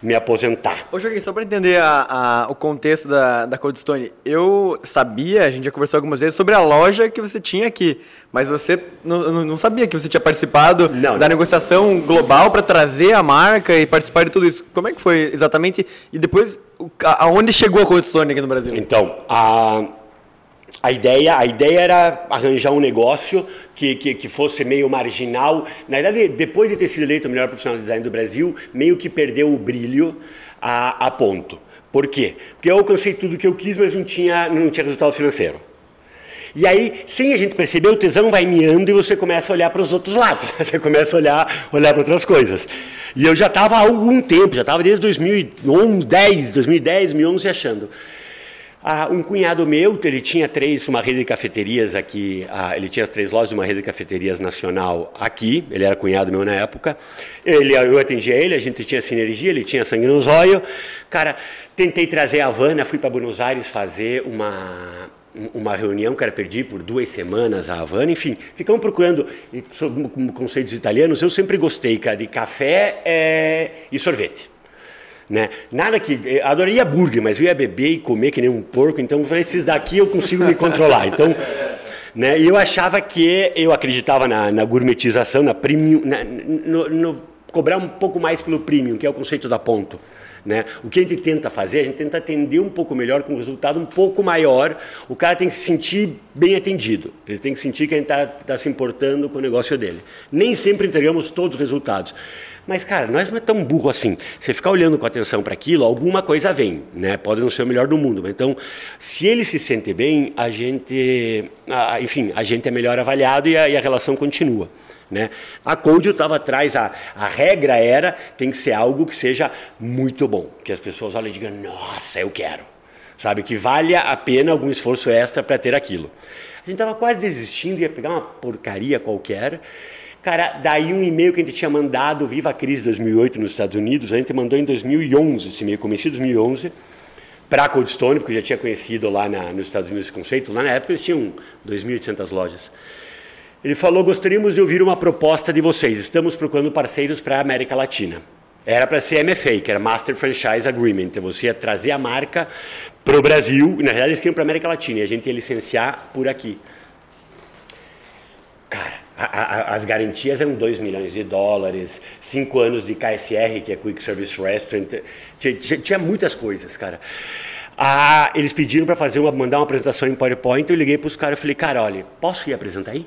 me aposentar. Ô, Joaquim, só para entender a- a- o contexto da, da Cold Stone, eu sabia, a gente já conversou algumas vezes, sobre a loja que você tinha aqui, mas você não, não- sabia que você tinha participado Não, da não. negociação global para trazer a marca e participar de tudo isso. Como é que foi exatamente? E depois, aonde chegou a Cold Stone aqui no Brasil? Então, a, a, ideia, a ideia era arranjar um negócio que, que, que fosse meio marginal. Na verdade, depois de ter sido eleito o melhor profissional de design do Brasil, meio que perdeu o brilho a, a ponto. Por quê? Porque eu alcancei tudo que eu quis, mas não tinha, não tinha resultado financeiro. E aí, sem a gente perceber, o tesão vai miando e você começa a olhar para os outros lados. Você começa a olhar, olhar para outras coisas. E eu já estava há algum tempo, já estava desde 2011, 10, 2010, 2011 achando. Ah, um cunhado meu, ele tinha três, uma rede de cafeterias aqui, ah, ele tinha as três lojas de uma rede de cafeterias nacional aqui, ele era cunhado meu na época. Ele, eu atendia ele, a gente tinha sinergia, ele tinha sangue nos olhos. Cara, tentei trazer a Havana, fui para Buenos Aires fazer uma uma reunião, cara, perdi por duas semanas a Havana, enfim, ficamos procurando sobre conceitos italianos. Eu sempre gostei, cara, de café é, e sorvete. Né? Nada que. Eu adoraria burger, mas eu ia beber e comer que nem um porco, então eu falei, esses daqui eu consigo me controlar. Então. Né? E eu achava que eu acreditava na, na gourmetização, na premium, na, no, no, cobrar um pouco mais pelo premium, que é o conceito da ponto. Né? O que a gente tenta fazer, a gente tenta atender um pouco melhor, com um resultado um pouco maior. O cara tem que se sentir bem atendido. Ele tem que sentir que a gente está tá se importando com o negócio dele. Nem sempre entregamos todos os resultados. Mas, cara, nós não é tão burro assim. Você ficar olhando com atenção para aquilo, alguma coisa vem, né? Pode não ser o melhor do mundo. Mas, então, se ele se sente bem, a gente, enfim, a gente é melhor avaliado e a, e a relação continua. Né? A Code estava atrás, a, a regra era tem que ser algo que seja muito bom, que as pessoas olhem e digam, nossa, eu quero. Sabe, que valha a pena algum esforço extra para ter aquilo. A gente estava quase desistindo, ia pegar uma porcaria qualquer. Cara, daí um e-mail que a gente tinha mandado, viva a crise 2008 nos Estados Unidos, a gente mandou em 2011, esse e-mail, comecei em 2011, para a Cold Stone, porque eu já tinha conhecido lá na, nos Estados Unidos esse conceito. Lá na época eles tinham 2.800 lojas. Ele falou: gostaríamos de ouvir uma proposta de vocês. Estamos procurando parceiros para a América Latina. Era para ser MFA, que era Master Franchise Agreement. Então você ia trazer a marca para o Brasil, e na realidade eles queriam para a América Latina, e a gente ia licenciar por aqui. Cara, a, a, as garantias eram 2 milhões de dólares, 5 anos de KSR, que é Quick Service Restaurant, tinha, tinha, muitas coisas, cara. Ah, eles pediram para fazer uma, mandar uma apresentação em PowerPoint, eu liguei para os caras e falei, cara, olha, posso ir apresentar aí?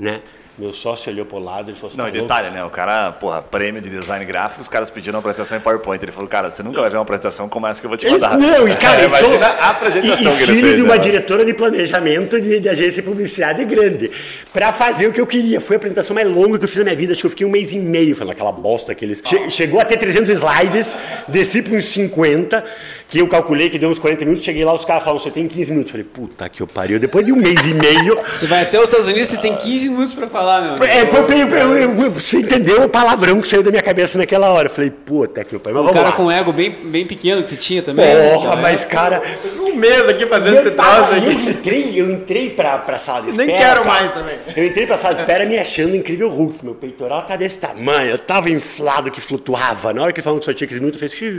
Né? Meu sócio olhou pro lado e falou assim, Não, tá e detalhe, né? O cara, porra, prêmio de design gráfico, os caras pediram uma apresentação em PowerPoint. Ele falou, cara, você nunca vai ver uma apresentação como essa que eu vou te mandar. Não, e cara, eu sou, a apresentação e, que filho ele fez. de uma né? diretora de planejamento de, de agência de publicidade grande, para fazer o que eu queria. Foi a apresentação mais longa que eu fiz na minha vida, acho que eu fiquei um mês e meio falando aquela bosta que eles... Che chegou a ter 300 slides, desci para uns 50, que eu calculei que deu uns 40 minutos, cheguei lá, os caras falaram, você tem 15 minutos. Falei, puta que eu pariu, depois de um mês e meio... Você vai até os Estados Unidos e tem 15 minutos para falar, meu amigo. É, foi, eu, eu, eu, você entendeu o palavrão que saiu da minha cabeça naquela hora. Eu falei, puta que pariu. Um cara com ego bem, bem pequeno que você tinha também. Porra, né? mas cara... Um mês aqui fazendo Eu esse tava- troço Eu aqui. entrei, eu entrei pra, pra sala de Nem espera. quero cara. mais também. Eu entrei pra sala de espera me achando incrível Hulk. Meu peitoral tá desse tamanho. Eu tava inflado que flutuava. Na hora que falou que só tinha 15 minutos, eu fiz.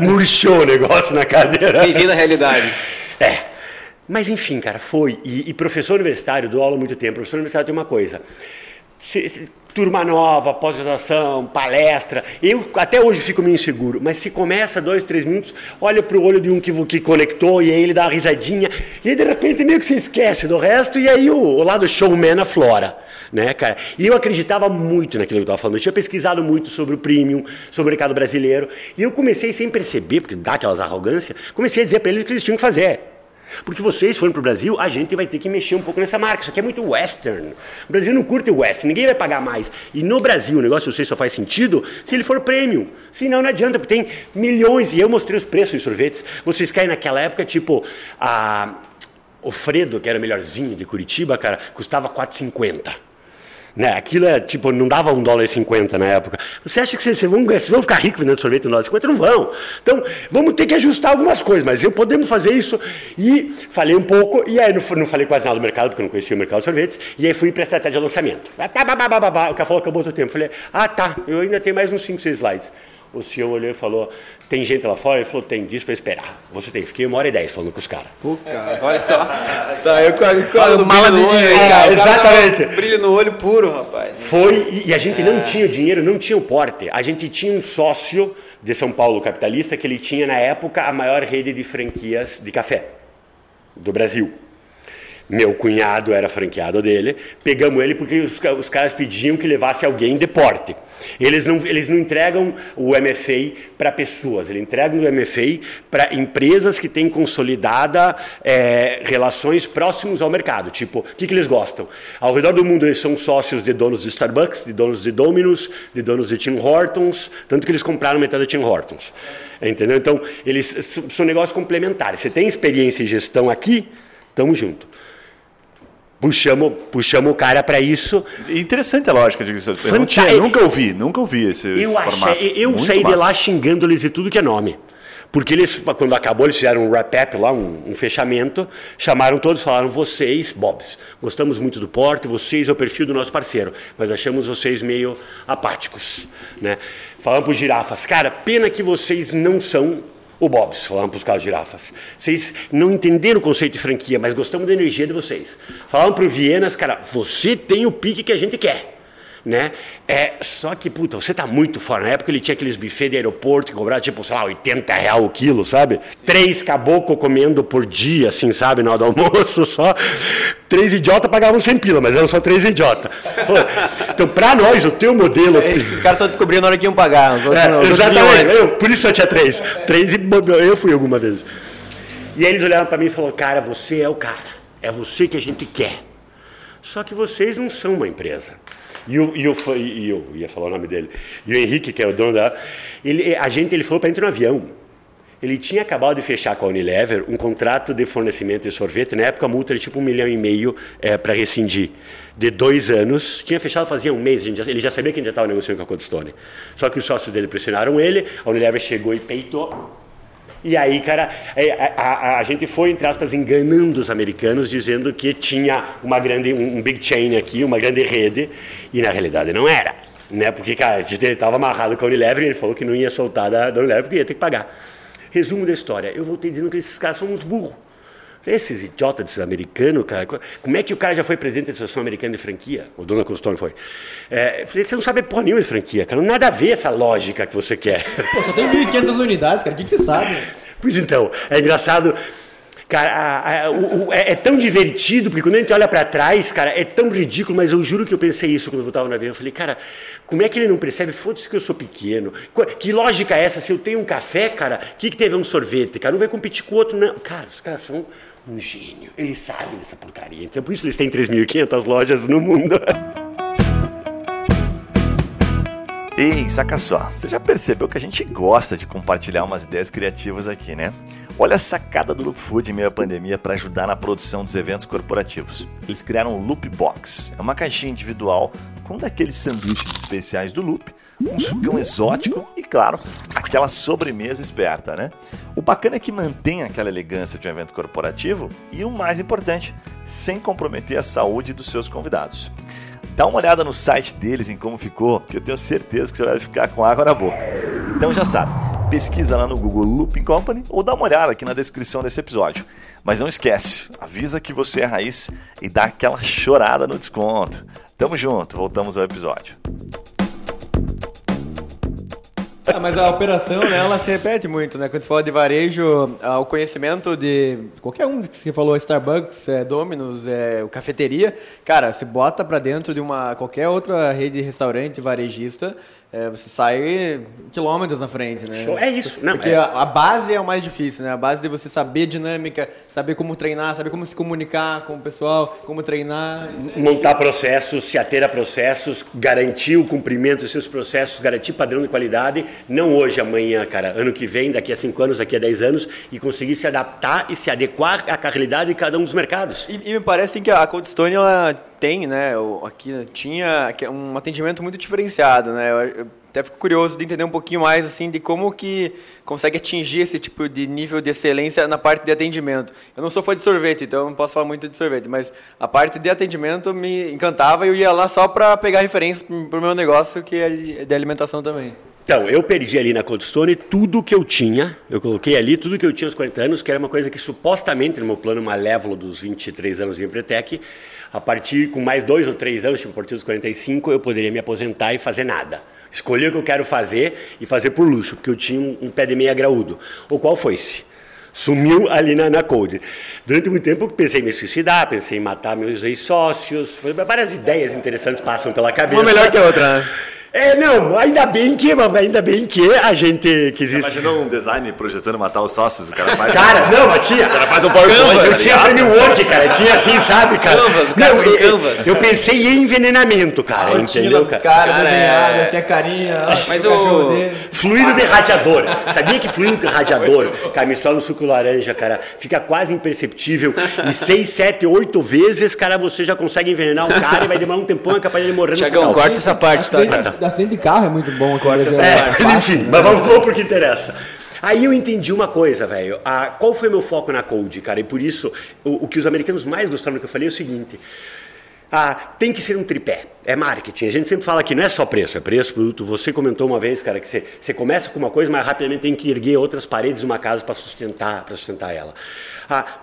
Murchou o negócio na cadeira. Bem-vindo à realidade. É. Mas enfim, cara, foi. E, e professor universitário, dou aula há muito tempo. Professor universitário tem uma coisa. Se- se- turma nova, pós-graduação, palestra. Eu até hoje fico meio inseguro, mas se começa dois, três minutos, olha pro olho de um que, que conectou e aí ele dá uma risadinha, e aí de repente meio que você esquece do resto, e aí o, o lado showman aflora. Né, cara? E eu acreditava muito naquilo que eu estava falando. Eu tinha pesquisado muito sobre o premium, sobre o mercado brasileiro. E eu comecei sem perceber, porque dá aquelas arrogâncias, comecei a dizer para eles o que eles tinham que fazer. Porque vocês foram para o Brasil, a gente vai ter que mexer um pouco nessa marca. Isso aqui é muito western. O Brasil não curte western, ninguém vai pagar mais. E no Brasil o negócio de vocês só faz sentido se ele for premium. Senão não adianta, porque tem milhões. E eu mostrei os preços dos sorvetes. Vocês caem naquela época, tipo, a... Fredo, que era o melhorzinho de Curitiba, cara, custava 4,50. Né? Aquilo é tipo, não dava um dólar e cinquenta na época. Você acha que vocês, vão, vão ficar ricos vendendo sorvete um dólar e cinquenta? Não vão. Então, vamos ter que ajustar algumas coisas, mas eu podemos fazer isso. E falei um pouco, e aí não, não falei quase nada do mercado, porque eu não conhecia o mercado de sorvetes, e aí fui para a estratégia de lançamento. O cara falou acabou o tempo. Falei, ah, tá, eu ainda tenho mais uns 5, 6 slides. O senhor olhou e falou: tem gente lá fora? Ele falou: tem, diz para esperar. Você tem. Fiquei uma hora e dez falando com os caras. Puta, olha só. Saiu com a, com Fala a do mala de no olho, cara. É, cara exatamente. tava Brilho no olho puro, rapaz. Foi, e- e a gente não tinha o dinheiro, não tinha o porte. A gente tinha um sócio de São Paulo capitalista que ele tinha na época a maior rede de franquias de café do Brasil. Meu cunhado era franqueado dele. Pegamos ele porque os, os caras pediam que levasse alguém de porte. Eles não, eles não entregam o MFA para pessoas, eles entregam o MFA para empresas que têm consolidada é, relações próximos ao mercado. Tipo, o que, que eles gostam? Ao redor do mundo, eles são sócios de donos de Starbucks, de donos de Domino's, de donos de Tim Hortons, tanto que eles compraram metade de Tim Hortons. Entendeu? Então, eles são negócios complementares. Você tem experiência em gestão aqui, tamo junto puxamos, puxamos o cara para isso. Interessante a lógica disso. Eu não tinha, nunca ouvi, nunca ouvi esse, eu esse achei, formato. Eu Muito saí massa. de lá xingando eles de tudo que é nome. Porque eles, quando acabou, eles fizeram um wrap-up lá, um, um, fechamento, chamaram todos, falaram, vocês, Bobs, gostamos muito do porte, vocês é o perfil do nosso parceiro, mas achamos vocês meio apáticos. Né? Falamos para os girafas, cara, pena que vocês não são o Bob's, para os caras girafas. Vocês não entenderam o conceito de franquia, mas gostamos da energia de vocês. Falamos para o Vienas, cara, você tem o pique que a gente quer. Né? É, só que, puta, você tá muito fora. Na época ele tinha aqueles buffet de aeroporto que cobrava, tipo, sei lá, 80 real o quilo, sabe? Três caboclo comendo por dia, assim, sabe, do almoço só. Três idiotas pagavam 100 pila, mas eram só três idiotas. Então, pra nós, o teu modelo... É, esses caras só descobriram na hora que iam pagar. Os outros, É, os exatamente, eu, por isso só tinha três. Três e eu fui alguma vez. E aí eles olharam para mim e falaram, cara, você é o cara. É você que a gente quer. Só que vocês não são uma empresa. E eu, e e eu ia falar o nome dele. E o Henrique, que é o dono da. Ele, a gente, ele falou para entrar no avião. Ele tinha acabado de fechar com a Unilever um contrato de fornecimento de sorvete. Na época, a multa era tipo um milhão e meio é, para rescindir. De dois anos. Tinha fechado fazia um mês. Já, ele já sabia que a gente estava negociando com a Cold Stone. Só que os sócios dele pressionaram ele. A Unilever chegou e peitou. E aí, cara, a, a, a, gente foi, entre aspas, enganando os americanos, dizendo que tinha uma grande, um big chain aqui, uma grande rede, e na realidade não era. Né? Porque, cara, ele estava amarrado com a Unilever e ele falou que não ia soltar da, da Unilever porque ia ter que pagar. Resumo da história, eu voltei dizendo que esses caras são uns burros. Esses idiotas desses americanos, cara, como é que o cara já foi presidente da Associação Americana de Franquia? O dono Costone foi. É, eu falei, você não sabe porra nenhuma de franquia, cara, nada a ver essa lógica que você quer. Pô, só tem 1.500 unidades, cara, o que, que você sabe? Pois então, é engraçado. Cara, a, a, o, o, é, é, tão divertido, porque quando a gente olha para trás, cara, é tão ridículo, mas eu juro que eu pensei isso quando eu estava no avião. Eu falei, cara, como é que ele não percebe? Foda-se que eu sou pequeno. Que lógica é essa? Se eu tenho um café, cara, o que, que teve um sorvete? Cara, não vai competir com o outro, não. Cara, os caras são um gênio. Eles sabem dessa porcaria. Então, por isso eles têm 3.500 lojas no mundo. Ei, saca só, você já percebeu que a gente gosta de compartilhar umas ideias criativas aqui, né? Olha a sacada do Loop Food em meio à pandemia para ajudar na produção dos eventos corporativos. Eles criaram o Loop Box, é uma caixinha individual com um daqueles sanduíches especiais do Loop, um sucão exótico e, claro, aquela sobremesa esperta, né? O bacana é que mantém aquela elegância de um evento corporativo e, o mais importante, sem comprometer a saúde dos seus convidados. Dá uma olhada no site deles em como ficou, que eu tenho certeza que você vai ficar com água na boca. Então já sabe, pesquisa lá no Google Looping Company ou dá uma olhada aqui na descrição desse episódio. Mas não esquece, avisa que você é raiz e dá aquela chorada no desconto. Tamo junto, voltamos ao episódio. Ah, mas a operação, né, ela se repete muito, né? Quando você fala de varejo, ah, o conhecimento de qualquer um que você falou, Starbucks, é, Domino's, é, cafeteria, cara, se bota para dentro de uma qualquer outra rede de restaurante varejista, é, você sai quilômetros na frente, né? É isso, não, Porque é. A, a, base é o mais difícil, né? A base de você saber dinâmica, saber como treinar, saber como se comunicar com o pessoal, como treinar. Montar processos, se ater a processos, garantir o cumprimento dos seus processos, garantir padrão de qualidade, não hoje, amanhã, cara, ano que vem, daqui a 5 anos, daqui a 10 anos, e conseguir se adaptar e se adequar à realidade de cada um dos mercados. E, e me parece que a Cold Stone, ela tem, né, aqui tinha um atendimento muito diferenciado, né? Eu, até fico curioso de entender um pouquinho mais assim de como que consegue atingir esse tipo de nível de excelência na parte de atendimento. Eu não sou fã de sorvete, então não posso falar muito de sorvete, mas a parte de atendimento me encantava e eu ia lá só para pegar referências para o meu negócio que é de alimentação também. Então, eu perdi ali na Cold Stone tudo que eu tinha, eu coloquei ali tudo que eu tinha aos 40 anos, que era uma coisa que supostamente no meu plano malévolo dos 23 anos de Empretec, a partir com mais dois ou três anos, tipo, a partir dos 45, eu poderia me aposentar e fazer nada. Escolher o que eu quero fazer e fazer por luxo, porque eu tinha um, um pé de meia graúdo. O qual foi-se? Sumiu ali na, na Code. Durante muito tempo eu pensei em me suicidar, pensei em matar meus ex-sócios. Várias ideias interessantes passam pela cabeça. Uma melhor que a outra, né? É, não, ainda bem que, ainda bem que a gente que existe. Imaginou um design projetando matar os sócios, o cara faz. Cara, não, mas tinha. O cara faz um PowerPoint. Eu tinha framework, cara. Tinha assim, sabe, cara? Canvas, o cara não, eu, canvas. eu pensei em envenenamento, cara. entendeu, cara? Cara, Cara, desenhado, é- assim, a carinha. Mas o- dele. Fluido de radiador. Sabia que fluido de radiador, cara, mistura no suco laranja, cara, fica quase imperceptível. E seis, sete, oito vezes, cara, você já consegue envenenar um cara e vai demorar um tempão, é capaz de ele morrer no Tiagão, hospital. corta essa parte, tá? Acidente, acidente de carro é muito bom. Corta essa É, parte. mas enfim, mas vamos vamos pro que interessa. Aí eu entendi uma coisa, velho. Ah, Qual foi meu foco na Code, cara? E por isso, o, o que os americanos mais gostaram do que eu falei é o seguinte. Ah, tem que ser um tripé. É marketing. A gente sempre fala que não é só preço, é preço, produto. Você comentou uma vez, cara, que você, você começa com uma coisa, mas rapidamente tem que erguer outras paredes de uma casa para sustentar, para sustentar ela.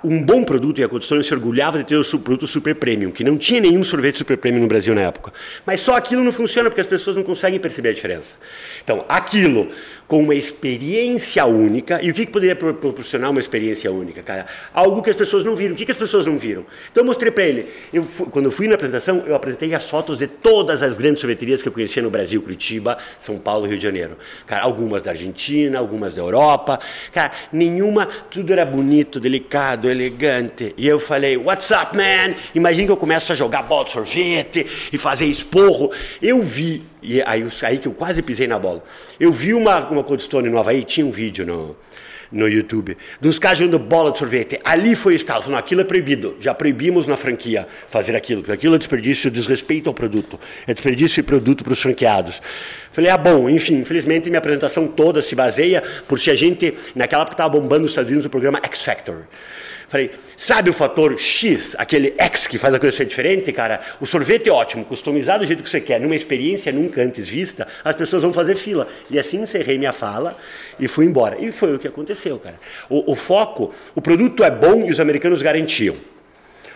Um bom produto, e a Coldstone se orgulhava de ter o produto super premium, que não tinha nenhum sorvete super premium no Brasil na época. Mas só aquilo não funciona porque as pessoas não conseguem perceber a diferença. Então, aquilo com uma experiência única, e o que, que poderia pro- proporcionar uma experiência única, cara? Algo que as pessoas não viram. O que, que as pessoas não viram? Então eu mostrei para ele. Eu quando eu fui na apresentação, eu apresentei as fotos de todas as grandes sorveterias que eu conhecia no Brasil, Curitiba, São Paulo Rio de Janeiro. Cara, algumas da Argentina, algumas da Europa. Cara, nenhuma, tudo era bonito, delicado, elegante. E eu falei, what's up, man? Imagina que eu começo a jogar bola de sorvete e fazer esporro. Eu vi, e aí, aí que eu quase pisei na bola. Eu vi uma, uma Cold Stone no Havaí, tinha um vídeo no, no YouTube, dos caras jogando bola de sorvete. Ali foi o estalo, falando, aquilo é proibido, já proibimos na franquia fazer aquilo, porque aquilo é desperdício, desrespeito ao produto, é desperdício de produto para os franqueados. Falei, ah, bom, enfim, infelizmente minha apresentação toda se baseia por se a gente, naquela época estava bombando nos Estados Unidos o programa X Factor. Falei, sabe o fator X, aquele X que faz a coisa ser diferente, cara? O sorvete é ótimo, customizado do jeito que você quer, numa experiência nunca antes vista, as pessoas vão fazer fila. E assim encerrei minha fala e fui embora. E foi o que aconteceu, cara. O, o foco, o produto é bom e os americanos garantiam.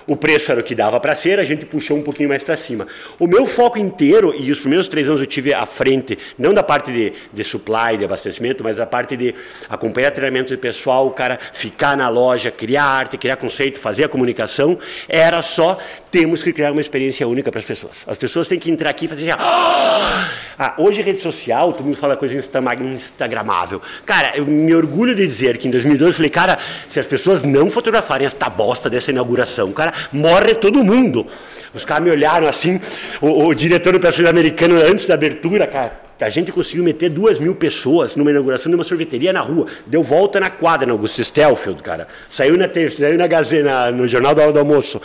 O preço era o que dava para ser, a gente puxou um pouquinho mais para cima. O meu foco inteiro, e os primeiros três anos eu tive à frente, não da parte de, de supply, de abastecimento, mas da parte de acompanhar treinamento de pessoal, o cara ficar na loja, criar arte, criar conceito, fazer a comunicação, era só temos que criar uma experiência única para as pessoas. As pessoas têm que entrar aqui e fazer assim, "Ah!" ah, hoje rede social, todo mundo fala coisa insta- instagramável. Cara, eu me orgulho de dizer que em 2012 eu falei, cara, se as pessoas não fotografarem esta bosta dessa inauguração, cara, morre todo mundo. Os caras me olharam assim, o, o diretor do pessoal americano antes da abertura, cara, a gente conseguiu meter duas mil pessoas numa inauguração de uma sorveteria na rua. Deu volta na quadra, na Augusto Stelfield, cara. Saiu na saiu na Gazeta, no Jornal da Hora do Almoço.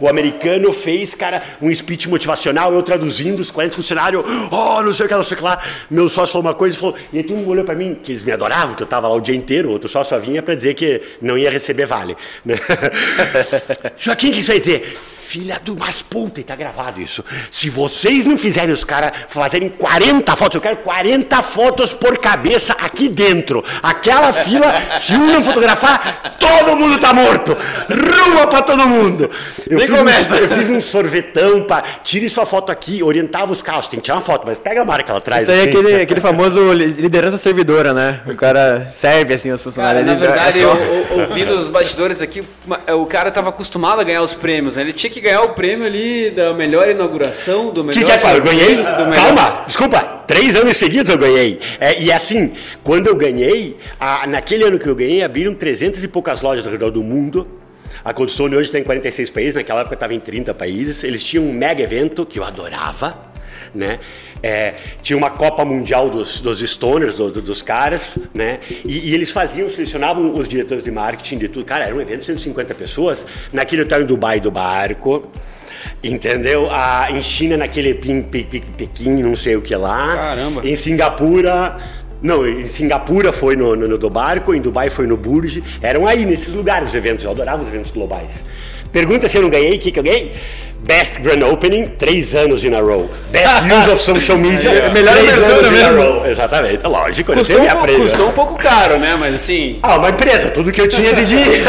O americano fez, cara, um speech motivacional, eu traduzindo, os 40 funcionários, oh, não sei o que, não sei o que lá. Meu sócio falou uma coisa e falou, e aí todo mundo olhou pra mim, que eles me adoravam, que eu tava lá o dia inteiro, outro sócio só vinha pra dizer que não ia receber vale. Joaquim, o que isso vai dizer? Filha do mas puta, e tá gravado isso. Se vocês não fizerem os caras fazerem 40 fotos, eu quero 40 fotos por cabeça aqui dentro. Aquela fila, se um não fotografar, todo mundo tá morto. Rua pra todo mundo. Eu Nem fiz um- começa. eu fiz um sorvetão pra. Tire sua foto aqui, orientava os carros. Tem que tirar uma foto, mas pega a marca lá atrás. Isso aí é assim. aquele, aquele famoso li- liderança servidora, né? O cara serve assim os funcionários. Cara, na já- verdade, é eu, só- eu- ouvindo os bastidores aqui, ma- o cara tava acostumado a ganhar os prêmios, né? Ele tinha que ganhar o prêmio ali da melhor inauguração, do O melhor. que, que é, Eu ganhei? melhor- Calma, desculpa. Três anos seguidos eu ganhei. É, e assim, quando eu ganhei, a- naquele ano que eu ganhei, abriram 300 e poucas lojas ao redor do mundo. A Cold Stone hoje está em 46 países, naquela época estava em 30 países. Eles tinham um mega evento que eu adorava. Né? É, tinha uma Copa Mundial dos, dos Stoners, do- do- dos caras, né? E, e eles faziam, selecionavam os diretores de marketing de tudo. Cara, era um evento de 150 pessoas, naquele hotel em Dubai do barco. Entendeu? Ah, em China, naquele Pequim, não sei o que lá. Caramba. Em Singapura. Não, em Singapura foi no, no, no do barco, em Dubai foi no Burj. Eram aí, nesses lugares os eventos. Eu adorava os eventos globais. Pergunta se eu não ganhei, o que, que eu ganhei? Best Grand Opening, três anos in a row. Best Use of Social Media, É, melhor três anos in a mesmo. row. Exatamente, lógico. eu Custou um, pouco, custou um pouco caro, né? Mas assim. Ah, uma empresa, tudo que eu tinha de dinheiro.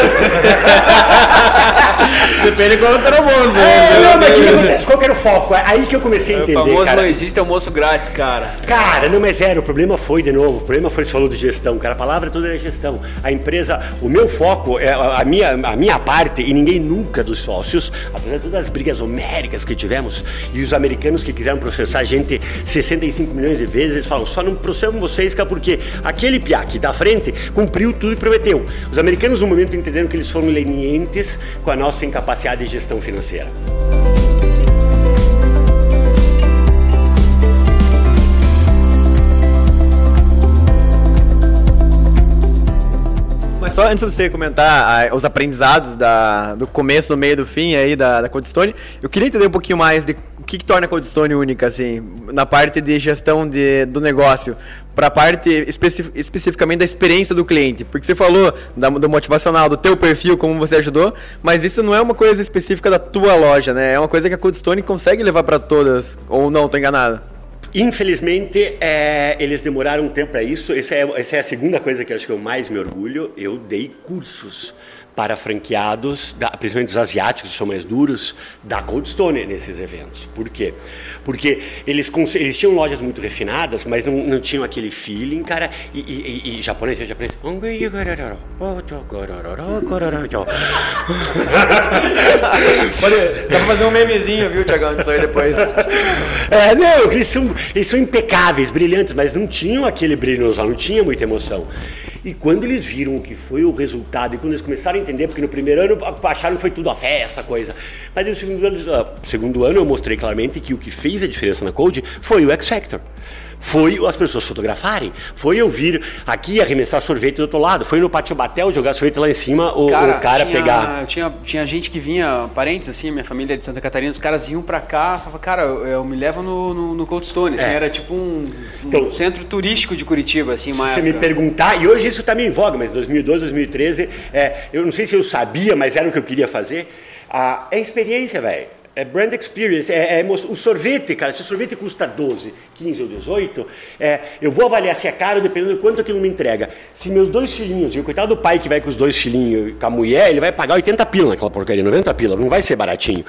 Depende de quanto era o moço. É, não, mas o que acontece? Qual que era o foco? É Aí que eu comecei a O entender, famoso cara. não existe almoço grátis, cara. Cara, não, mas era, o problema foi, de novo, o problema foi, você falou de gestão, cara, a palavra toda é gestão. A empresa, o meu foco, é a minha, a minha parte, e ninguém nunca dos sócios, apesar de todas as brigas homéricas que tivemos, e os americanos que quiseram processar a gente 65 milhões de vezes, eles falam, só não processamos vocês, cara, porque aquele piá aqui da frente cumpriu tudo que prometeu. Os americanos, no momento, entenderam que eles foram lenientes com a nossa incapacidade de gestão financeira. Só antes de você comentar ah, os aprendizados da, do começo, do meio do fim aí da, da Codestone, eu queria entender um pouquinho mais de o que, que torna a Codestone única, assim, na parte de gestão de, do negócio, para a parte especi- especificamente da experiência do cliente. Porque você falou da, do motivacional, do teu perfil, como você ajudou, mas isso não é uma coisa específica da tua loja, né? É uma coisa que a Codestone consegue levar para todas, ou não, tô enganado? Infelizmente, é, eles demoraram um tempo para isso. Essa é, essa é a segunda coisa que eu acho que eu mais me orgulho. Eu dei cursos para franqueados, da, principalmente os asiáticos, que são mais duros, da Cold Stone nesses eventos. Por quê? Porque eles, eles tinham lojas muito refinadas, mas não, não tinham aquele feeling, cara. E, e, e, e japonês, é japonês. Pode, dá pra fazer um memezinho, viu, Tiagão, disso aí depois. É, não, eles são, eles são impecáveis, brilhantes, mas não tinham aquele brilho nos olhos, não tinha muita emoção. E quando eles viram o que foi o resultado, e quando eles começaram a entender, porque no primeiro ano acharam que foi tudo a festa, coisa. Mas no segundo ano, ah, segundo ano eu mostrei claramente que o que fez a diferença na Code foi o X Factor. Foi as pessoas fotografarem, foi eu vir aqui arremessar sorvete do outro lado, foi no Pátio Batel jogar sorvete lá em cima, o o cara, tinha, pegar. Tinha, tinha gente que vinha, parentes assim, minha família é de Santa Catarina, os caras iam pra cá, falavam, cara, eu, me levo no, no, no Cold Stone. Assim, É. era tipo um, um Então, centro turístico de Curitiba, assim, uma Se você me época. perguntar, e hoje isso está meio em voga, mas em 2012, 2013, é, eu não sei se eu sabia, mas era o que eu queria fazer. Ah, é experiência, velho. É brand experience, é, é o sorvete, cara. Se o sorvete custa 12, 15 ou 18, é, eu vou avaliar se é caro dependendo do quanto aquilo me entrega. Se meus dois filhinhos, e o coitado do pai que vai com os dois filhinhos, com a mulher, ele vai pagar 80 pila naquela porcaria, 90 pila, não vai ser baratinho.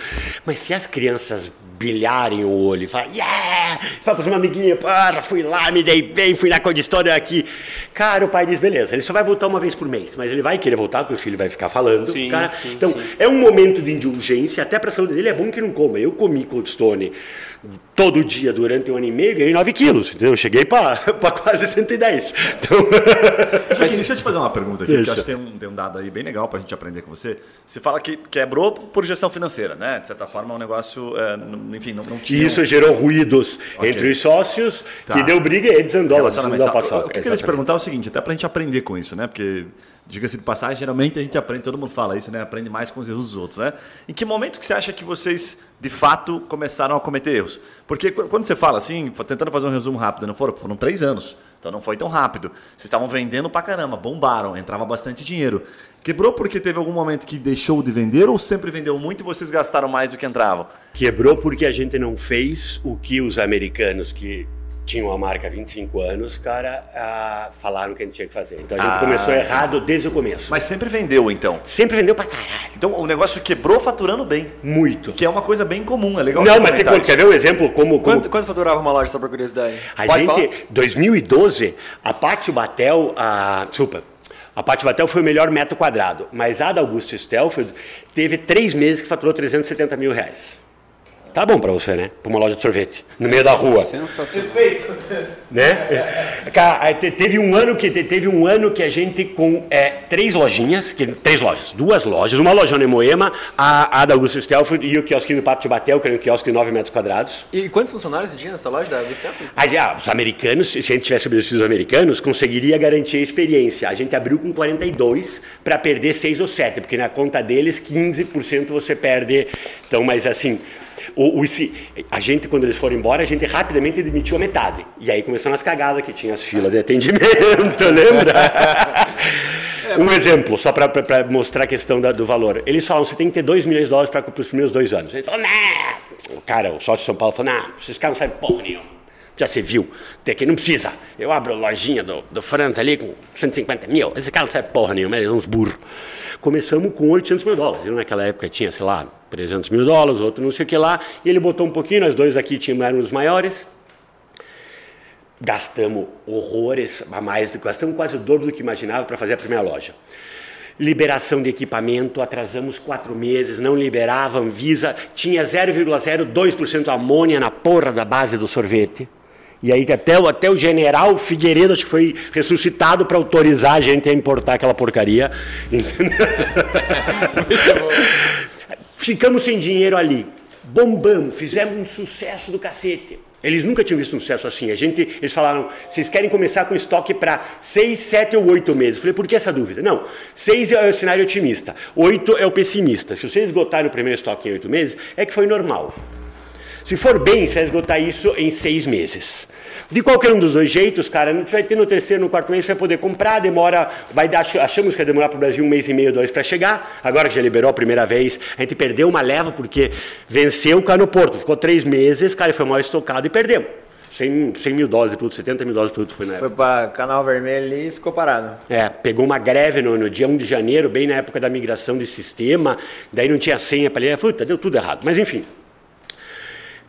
Mas se as crianças brilharem o olho e falar, yeah! Fala para uma amiguinha, para, fui lá, me dei bem, fui na Code História aqui. Cara, o pai diz, beleza, ele só vai voltar uma vez por mês, mas ele vai querer voltar porque o filho vai ficar falando. Sim, cara. sim, então, sim. é um momento de indulgência, até para a saúde dele é bom que não coma. Eu comi Cold Stone todo dia durante um ano e meio, ganhei 9 quilos, entendeu? Eu cheguei para quase 110. Então, Mas, deixa eu te fazer uma pergunta aqui, Deixa. eu acho que tem um, tem um dado aí bem legal pra gente aprender com você. Você fala que quebrou por gestão financeira, né? De certa forma, é um negócio, é, enfim, não, não tinha... isso gerou ruídos Ok. entre os sócios, Tá. que deu briga e desandou. Relacionamento. desandou a O que eu queria te perguntar é o seguinte, até pra gente aprender com isso, né? Porque, diga-se de passagem, geralmente a gente aprende, todo mundo fala isso, né? Aprende mais com os erros dos outros, né? Em que momento que você acha que vocês, de fato, começaram a cometer erros? Porque qu- quando você fala assim, tentando fazer um resumo rápido, não foram, foram três anos, então não foi tão rápido. Vocês estavam vendendo pra caramba, bombaram, entrava bastante dinheiro. Quebrou porque teve algum momento que deixou de vender ou sempre vendeu muito e vocês gastaram mais do que entravam? Quebrou porque a gente não fez o que os americanos que tinham a marca há 25 anos, cara, ah, falaram que a gente tinha que fazer. Então a gente Ah, começou errado desde o começo. Mas sempre vendeu, então. Sempre vendeu pra caralho. Então o negócio quebrou faturando bem. Muito. Que é uma coisa bem comum, é legal Não, mas tem, quer ver um exemplo como... como Quanto, quanto faturava uma loja, só por curiosidade? a Pode gente, falar? 2012, a Pátio Batel, a, desculpa, a Pátio Batel foi o melhor metro quadrado, mas a da Augusto Stelfield teve três meses que faturou 370 mil reais. Tá bom pra você, né? Pra uma loja de sorvete, no meio da rua. Sensacional. né? Cara, teve um ano que te- teve um ano que a gente com é, três lojinhas, que- três lojas, duas lojas, uma lojona em Moema, a, a da Augusto Stelford e o quiosque do Pato de Batel, que era um quiosque de 9 metros quadrados. E quantos funcionários você tinha nessa loja da Gustavo? Aí, ah, os americanos, se a gente tivesse obedecido os americanos, conseguiria garantir a experiência. A gente abriu com 42 para perder 6 ou 7, porque na conta deles 15% você perde. Então, mas assim, o, o- se- a gente, quando eles foram embora, a gente rapidamente demitiu a metade. E aí começaram as cagadas que tinha as filas de atendimento, lembra? Um exemplo, só para mostrar a questão da, do valor. Eles falam, você tem que ter 2 milhões de dólares para os primeiros dois anos. Ele falou, não. O cara, o sócio de São Paulo, falou, não, esses caras não sabem porra nenhuma. Já se viu, tem que não precisa. Eu abro a lojinha do, do Franta ali com 150 mil. Esse cara não sabe porra nenhuma, eles são uns burros. Começamos com 800 mil dólares. Naquela época tinha, sei lá, 300 mil dólares, outro não sei o que lá. E ele botou um pouquinho, nós dois aqui tínhamos os maiores gastamos horrores a mais, gastamos quase o dobro do que imaginava para fazer a primeira loja. Liberação de equipamento, atrasamos quatro meses, não liberava, Anvisa, tinha 0,02% amônia na porra da base do sorvete. E aí até, até o general Figueiredo acho que foi ressuscitado para autorizar a gente a importar aquela porcaria. Ficamos sem dinheiro ali. Bombamos, fizemos um sucesso do cacete. Eles nunca tinham visto um sucesso assim. A gente, eles falaram, vocês querem começar com estoque para seis, sete ou oito meses? Eu falei, por que essa dúvida? Não, seis é o cenário otimista, oito é o pessimista. Se vocês esgotarem o primeiro estoque em oito meses, é que foi normal. Se for bem, você vai esgotar isso em seis meses. De qualquer um dos dois jeitos, cara, você vai ter no terceiro, no quarto mês, você vai poder comprar, demora, vai dar, achamos que vai demorar para o Brasil um mês e meio, dois para chegar, agora que já liberou a primeira vez, a gente perdeu uma leva porque venceu o cara no porto, ficou três meses, cara, foi mal estocado e perdemos. 100, 100 mil dólares de produto, 70 mil dólares de produto foi na época. Foi para Canal Vermelho ali e ficou parado. É, pegou uma greve no, no, dia 1 de janeiro, bem na época da migração de sistema, daí não tinha senha para ler, puta, deu tudo errado. Mas enfim,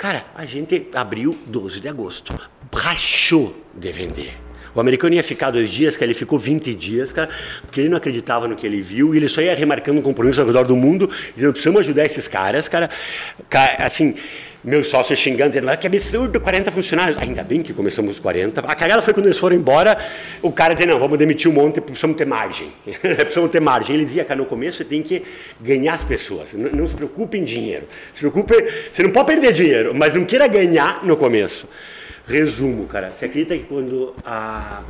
Cara, a gente abriu 12 de agosto. Rachou de vender. O americano ia ficar dois dias, cara, ele ficou 20 dias, cara, porque ele não acreditava no que ele viu e ele só ia remarcando um compromisso ao redor do mundo, dizendo: precisamos ajudar esses caras, cara. Assim, meus sócios xingando, dizendo, ah, que absurdo, 40 funcionários. Ainda bem que começamos com 40. A cagada foi quando eles foram embora, o cara dizia, não, vamos demitir um monte, precisamos ter margem. precisamos ter margem. Ele dizia, cara, no começo tem que ganhar as pessoas. Não, não se preocupe em dinheiro. Se preocupe, você não pode perder dinheiro, mas não queira ganhar no começo. Resumo, cara. Você acredita que quando a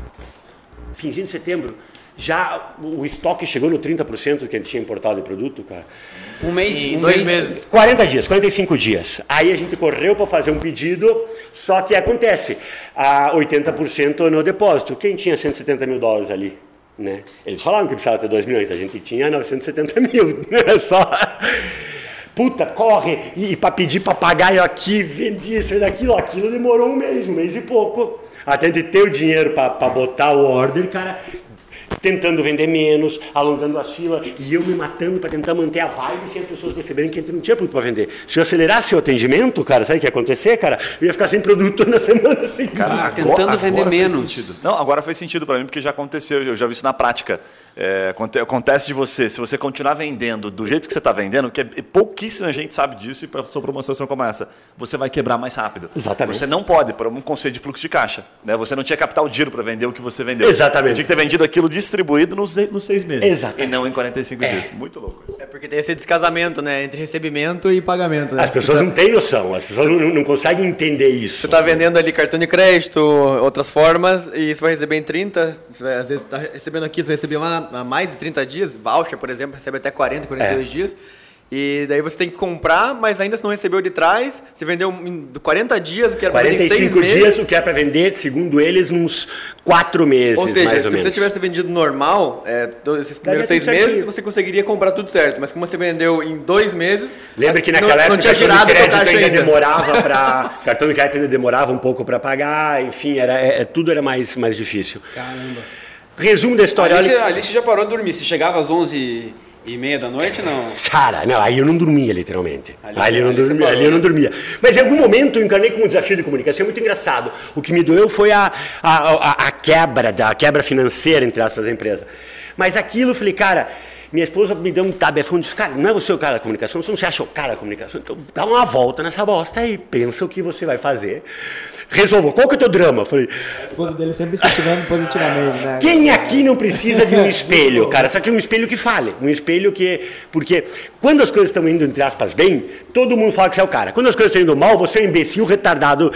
finzinho de setembro já o estoque chegou no 30% que a gente tinha importado de produto, cara. Um mês, um dois mês. meses. 40 dias, 45 dias. Aí a gente correu para fazer um pedido, só que acontece, a 80% no depósito. Quem tinha 170 mil dólares ali? Né? Eles falaram que precisava ter 2 milhões, a gente tinha 970 mil. Né? Só. Puta, corre! E, e para pedir papagaio aqui, vendi isso e daquilo, aquilo demorou um mês, um mês e pouco. Até de ter o dinheiro para botar o order, cara, tentando vender menos, alongando a fila, e eu me matando para tentar manter a vibe sem as pessoas perceberem que a gente não tinha produto para vender. Se eu acelerasse o atendimento, cara, sabe o que ia acontecer, cara? Eu ia ficar sem produto na semana assim. Cara, tentando vender menos. Não, agora faz sentido para mim, porque já aconteceu, eu já vi isso na prática. É, acontece de você, se você continuar vendendo do jeito que você está vendendo, que é, pouquíssima gente sabe disso, e para sua promoção como essa, você vai quebrar mais rápido. Exatamente. Você não pode, por um conceito de fluxo de caixa. Né? Você não tinha capital dinheiro para vender o que você vendeu. Exatamente. Você tinha que ter vendido aquilo distribuído nos, nos seis meses. Exatamente. E não em 45 é. dias. Muito louco. É porque tem esse descasamento, né? Entre recebimento e pagamento. Né? As pessoas não têm noção, as pessoas não, não conseguem entender isso. Você está vendendo ali cartão de crédito, outras formas, e você vai receber em 30, você vai, às vezes está recebendo aqui, você vai receber uma, mais de 30 dias, voucher, por exemplo, recebe até 40, 42 é. dias. E daí você tem que comprar, mas ainda se não recebeu de trás, você vendeu em 40 dias, o que era para vender em 6 meses. dias, o que é para vender, segundo eles, uns 4 meses, ou seja, mais se ou menos. você tivesse vendido normal, é, esses primeiros 6 meses, você conseguiria comprar tudo certo. Mas como você vendeu em 2 meses... Lembra que naquela não, época não tinha girado o cartão de crédito ainda, ainda demorava para... cartão de crédito ainda demorava um pouco para pagar, enfim, era, é, é, tudo era mais, mais difícil. Caramba. Resumo da história. Ali, você, ali você já parou de dormir. Você chegava às 11 e meia da noite, não? Cara, não, aí eu não dormia, literalmente. Ali, ali eu, não ali dormia, ali eu não dormia. Mas em algum momento eu encarnei com um desafio de comunicação muito engraçado. O que me doeu foi a, a, a, a quebra, da, a quebra financeira, entre aspas, da empresa. Mas aquilo, eu falei, cara, minha esposa me deu um tabefão e disse, cara, não é você o cara da comunicação, você não se acha o cara da comunicação, então dá uma volta nessa bosta aí, pensa o que você vai fazer. Resolva, qual que é o teu drama? Eu falei, A esposa dele sempre incentivando positivamente, né? quem aqui não precisa de um espelho, cara? Só que um espelho que fale. Um espelho que. Porque quando as coisas estão indo, entre aspas, bem, todo mundo fala que você é o cara. Quando as coisas estão indo mal, você é um imbecil, retardado.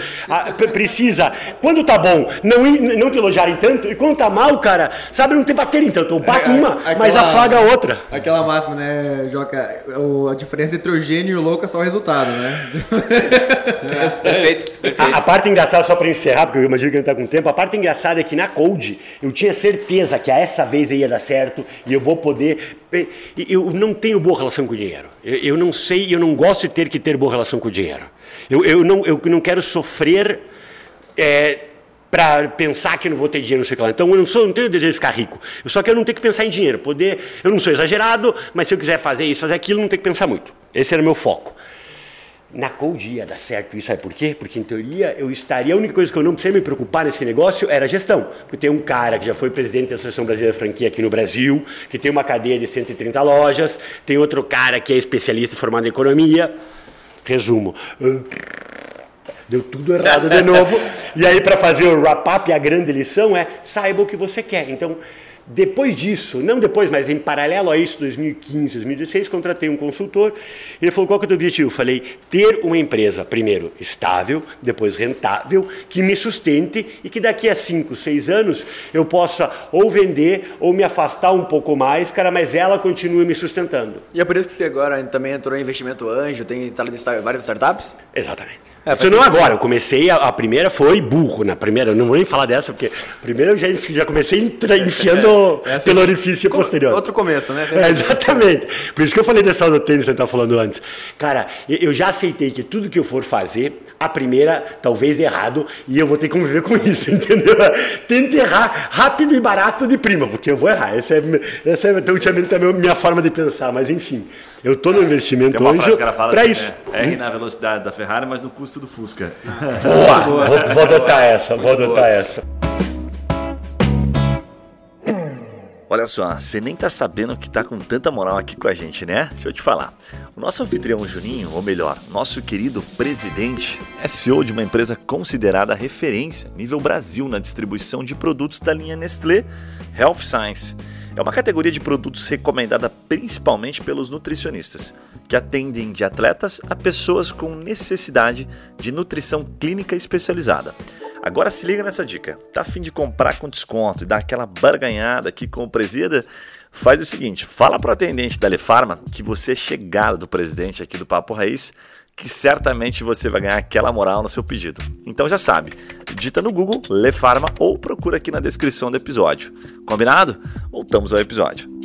Precisa. Quando tá bom, não, não te elogiarem tanto. E quando tá mal, cara, sabe, não te baterem tanto. Ou bate É, uma, aquela- mas afaga a outra. Outra. Aquela máxima, né, Joca? O- a diferença entre o gênio e o louco é só o resultado, né? Perfeito, perfeito. A, a parte engraçada, só para encerrar, porque eu imagino que a gente tá com tempo, a parte engraçada é que na Code eu tinha certeza que a essa vez ia dar certo e eu vou poder. Eu não tenho boa relação com o dinheiro. Eu, eu não sei, eu não gosto de ter que ter boa relação com o dinheiro. Eu, eu, não, eu não quero sofrer. Para pensar que não vou ter dinheiro, não sei o que lá. Então eu não, sou, não tenho desejo de ficar rico. Eu só quero não ter que pensar em dinheiro. Poder, eu não sou exagerado, mas se eu quiser fazer isso, fazer aquilo, não ter que pensar muito. Esse era o meu foco. Na Code ia dar certo isso, sabe por quê? Porque em teoria eu estaria, a única coisa que eu não precisei me preocupar nesse negócio era a gestão. Porque tem um cara que já foi presidente da Associação Brasileira de Franquia aqui no Brasil, que tem uma cadeia de 130 lojas, tem outro cara que é especialista formado em economia. Resumo. Deu tudo errado de novo. E aí, para fazer o wrap-up, a grande lição é saiba o que você quer. Então, depois disso, não depois, mas em paralelo a isso, 2015, 2016, contratei um consultor. Ele falou: qual que é o teu objetivo? Eu falei: ter uma empresa, primeiro, estável, depois rentável, que me sustente e que daqui a 5, 6 anos eu possa ou vender ou me afastar um pouco mais, cara, mas ela continue me sustentando. E é por isso que você agora também entrou em investimento anjo, tem várias startups? Exatamente. Isso não agora, eu comecei, a, a primeira foi burro, na primeira, eu não vou nem falar dessa, porque primeiro eu já, já comecei entra- enfiando É assim, pelo orifício posterior. Outro começo, né? É, exatamente. Por isso que eu falei dessa do tênis que você estava falando antes. Cara, eu já aceitei que tudo que eu for fazer, a primeira talvez dê errado, e eu vou ter que conviver com isso, entendeu? Tenta errar rápido e barato de prima, porque eu vou errar. Essa é, essa é ultimamente também minha forma de pensar, mas enfim, eu tô no investimento que ela fala pra assim, isso. né? R na velocidade da Ferrari, mas no custo do Fusca. Boa, vou, vou adotar essa, vou adotar essa. Olha só, você nem tá sabendo que tá com tanta moral aqui com a gente, né? Deixa eu te falar. O nosso anfitrião Juninho, ou melhor, nosso querido presidente, é CEO de uma empresa considerada referência nível Brasil na distribuição de produtos da linha Nestlé Health Science. É uma categoria de produtos recomendada principalmente pelos nutricionistas, que atendem de atletas a pessoas com necessidade de nutrição clínica especializada. Agora se liga nessa dica. Tá a fim de comprar com desconto e dar aquela barganhada aqui com o presida? Faz o seguinte, fala pro atendente da Lefarma que você é chegado do presidente aqui do Papo Raiz, que certamente você vai ganhar aquela moral no seu pedido. Então já sabe, digita no Google Lefarma ou procura aqui na descrição do episódio. Combinado? Voltamos ao episódio.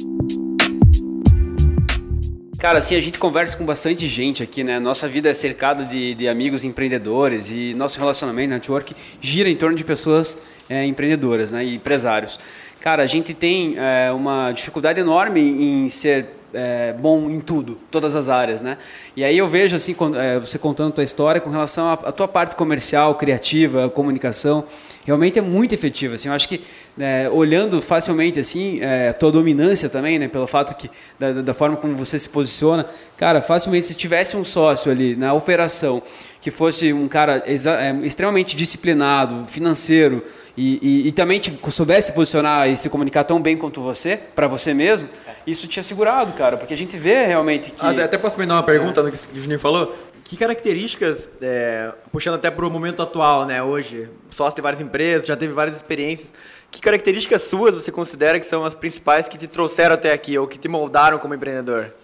Cara, assim, a gente conversa com bastante gente aqui, né? Nossa vida é cercada de, de amigos empreendedores e nosso relacionamento, network, gira em torno de pessoas é, empreendedoras né? e empresários. Cara, a gente tem é, uma dificuldade enorme em ser é, bom em tudo, todas as áreas, né? E aí eu vejo assim, é, você contando a tua história com relação à, à tua parte comercial, criativa, comunicação, realmente é muito efetiva. Assim, eu acho que é, olhando facilmente assim, é, a tua dominância também, né? Pelo fato que da, da forma como você se posiciona, cara, facilmente se tivesse um sócio ali na operação que fosse um cara é, extremamente disciplinado, financeiro e, e, e também te, soubesse posicionar e se comunicar tão bem quanto você, para você mesmo, isso tinha segurado, cara, porque a gente vê realmente que. Até- posso emendar uma pergunta no que o Juninho falou? Que características, é, puxando até para o momento atual, né, hoje, sócio de várias empresas, já teve várias experiências, que características suas você considera que são as principais que te trouxeram até aqui, ou que te moldaram como empreendedor?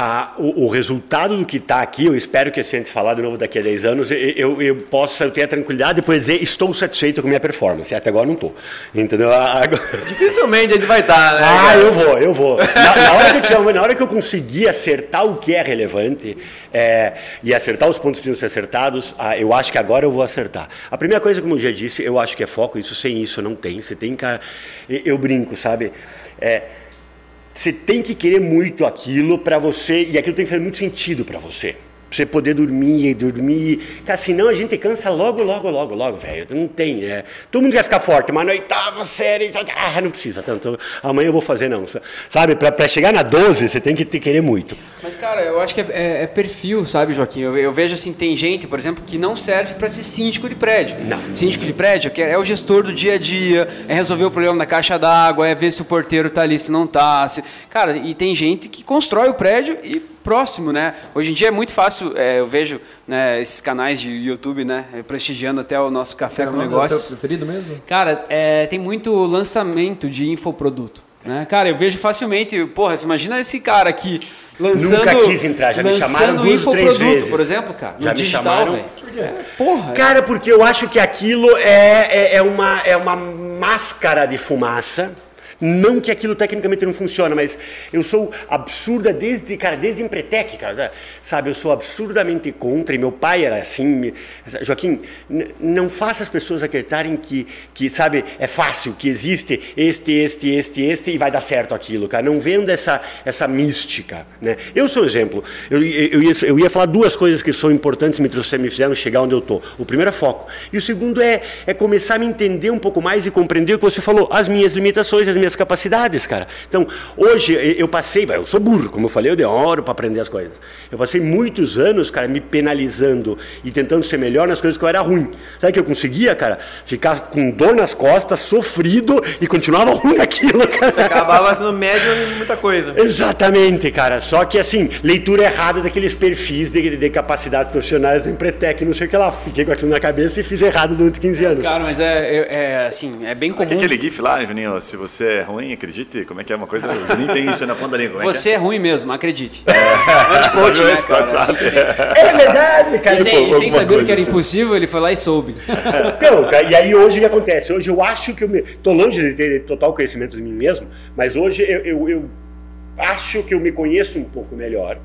Ah, o, o resultado do que está aqui, eu espero que a gente falar de novo daqui a 10 anos, eu, eu, possa eu ter a tranquilidade de poder dizer estou satisfeito com a minha performance. Até agora não estou. Entendeu? Agora... Dificilmente a gente vai estar, né? Ah, eu vou, eu vou. Na, na hora que eu, tiver- na hora que eu conseguir acertar o que é relevante é, e acertar os pontos que precisam ser acertados, ah, eu acho que agora eu vou acertar. A primeira coisa, como eu já disse, eu acho que é foco. Isso sem isso não tem. Você tem. Eu, eu brinco, sabe? É, você tem que querer muito aquilo para você e aquilo tem que fazer muito sentido para você. Pra você poder dormir e dormir. Cara, senão a gente cansa logo, logo, logo, logo, velho. Não tem. É... Todo mundo quer ficar forte, mas na oitava série. Ah, não precisa tanto. Amanhã eu vou fazer, não. Sabe, pra, pra chegar na 12, você tem que ter, querer muito. Mas, cara, eu acho que é, é- é perfil, sabe, Joaquim? Eu, eu vejo assim, tem gente, por exemplo, que não serve para ser síndico de prédio. Não. Síndico de prédio é, é o gestor do dia a dia, é resolver o problema da caixa d'água, é ver se o porteiro tá ali, se não tá. se- Cara, e tem gente que constrói o prédio e próximo, né? Hoje em dia é muito fácil, é, eu vejo né, esses canais de YouTube, né, prestigiando até o nosso café com Qual é o negócios. preferido mesmo? Cara, é, tem muito lançamento de infoproduto. Né? Cara, eu vejo facilmente, porra, você imagina esse cara aqui lançando. Nunca quis entrar, já me chamaram duas ou três vezes. por exemplo, cara. Já no me digital, chamaram- velho. Porra. Cara, porque eu acho que aquilo é, é, é uma, é uma máscara de fumaça. Não que aquilo tecnicamente não funciona, mas eu sou absurda desde, cara, desde Empretec, cara, sabe? Eu sou absurdamente contra, e meu pai era assim. Joaquim, não faça as pessoas acreditarem que, que, sabe, é fácil, que existe este, este, este, este e vai dar certo aquilo, cara. Não venda essa, essa mística, né? Eu sou exemplo. Eu, eu, ia, eu ia falar duas coisas que são importantes, me, trouxeram, me fizeram chegar onde eu tô. O primeiro é foco. E o segundo é, é começar a me entender um pouco mais e compreender o que você falou, as minhas limitações, as minhas capacidades, cara. Então, hoje eu passei, eu sou burro, como eu falei, eu demoro para aprender as coisas. Eu passei muitos anos, cara, me penalizando e tentando ser melhor nas coisas que eu era ruim. Sabe o que eu conseguia, cara? Ficar com dor nas costas, sofrido e continuava ruim naquilo, cara. Acabava sendo médio em muita coisa. Exatamente, cara. Só que assim, leitura errada daqueles perfis de, de capacidades profissionais do Empretec, não sei o que lá. Fiquei com aquilo na cabeça e fiz errado durante 15 anos. Cara, mas é, é, é, assim, é bem comum. é aquele gif lá, Juninho? Se você é ruim, acredite. Como é que é uma coisa? O Juninho tem isso na ponta da língua. é Você é ruim mesmo, acredite. é? Né, cara? É verdade, cara. E sem, alguma sem saber que era assim. impossível, ele foi lá e soube. Então, cara, e aí hoje o que acontece? Hoje eu acho que eu me. Tô longe de ter total conhecimento de mim mesmo, mas hoje eu, eu, eu acho que eu me conheço um pouco melhor.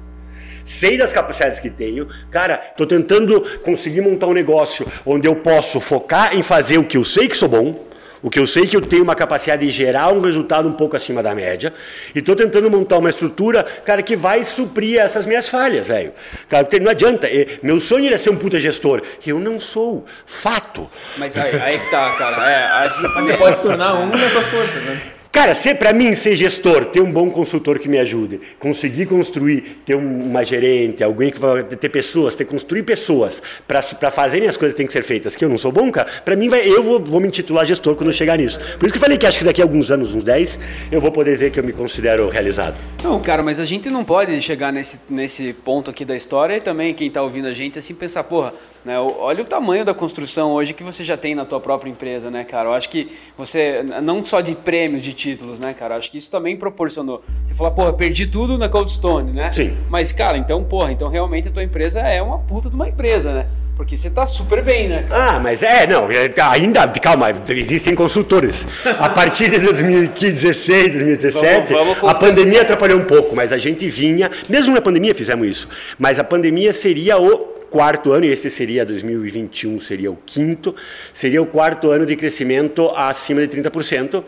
Sei das capacidades que tenho. Cara, tô tentando conseguir montar um negócio onde eu posso focar em fazer o que eu sei que sou bom. O que eu sei que eu tenho uma capacidade de gerar um resultado um pouco acima da média. E tô tentando montar uma estrutura, cara, que vai suprir essas minhas falhas, velho. Cara, porque não adianta. eh, Meu sonho era ser um puta gestor. Eu não sou. Fato. Mas aí, aí que tá, cara. É, assim, Você pode se tornar um das suas forças, né? Cara, ser para mim ser gestor, ter um bom consultor que me ajude, conseguir construir, ter um- uma gerente, alguém que vai ter pessoas, ter construir pessoas para fazerem as coisas que têm que ser feitas, que eu não sou bom, cara, para mim vai, eu vou, vou me intitular gestor quando eu chegar nisso. Por isso que eu falei que acho que daqui a alguns anos, uns 10, eu vou poder dizer que eu me considero realizado. Não, cara, mas a gente não pode chegar nesse, nesse ponto aqui da história e também quem tá ouvindo a gente assim pensar, porra, né, olha o tamanho da construção hoje que você já tem na tua própria empresa, né, cara? Eu acho que você, não só de prêmios, de títulos, né, cara? Acho que isso também proporcionou. Você fala, porra, perdi tudo na Cold Stone, né? Sim. Mas, cara, então, porra, então realmente a tua empresa é uma puta de uma empresa, né? Porque você tá super bem, né, cara? Ah, mas é, não, é, ainda, calma, existem consultores. A partir de 2016, 2017, Vamos- vamos a pandemia atrapalhou um pouco, mas a gente vinha, mesmo na pandemia fizemos isso, mas a pandemia seria o quarto ano, e esse seria 2021, seria o quinto, seria o quarto ano de crescimento acima de 30%,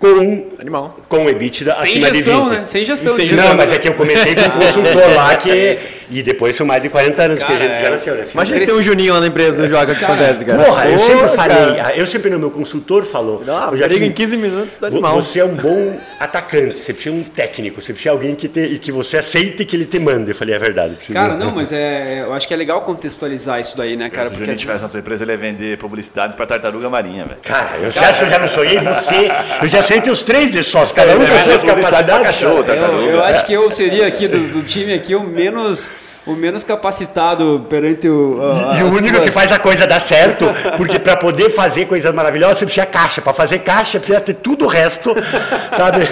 com, Animal. com EBITDA Sem acima gestão, de 20%. né? Sem gestão. Sem de Não, gestão. mas é que eu comecei com um consultor lá que. E depois são mais de 40 anos que Cara, a gente já é- nasceu, né? filho? Imagina se tem um Juninho lá na empresa do Joga, que acontece, cara? Porra, eu Pô, sempre cara. falei, eu sempre no meu consultor falou. "Ô, Joaquim, briga em 15 minutos, tá animal. Você é um bom atacante, você precisa de um técnico, você precisa de alguém que, te, e que você aceite que ele te manda. Eu falei, é verdade. Cara, de- não, mas é, eu acho que é legal contextualizar isso daí, né, cara? Se o Juninho tivesse na tua empresa, ele ia vender publicidade pra tartaruga marinha, velho. Cara, eu- você acha que eu já não sonhei você? Eu já ter os três de sócios, cada um É, com as suas é, capacidades. cachorro, tá? Eu, eu acho que eu seria aqui do, do time aqui o menos o menos capacitado perante o a- E o único que faz a coisa dar certo, porque para poder fazer coisas maravilhosas você precisa caixa. Para fazer caixa precisa ter tudo o resto, sabe?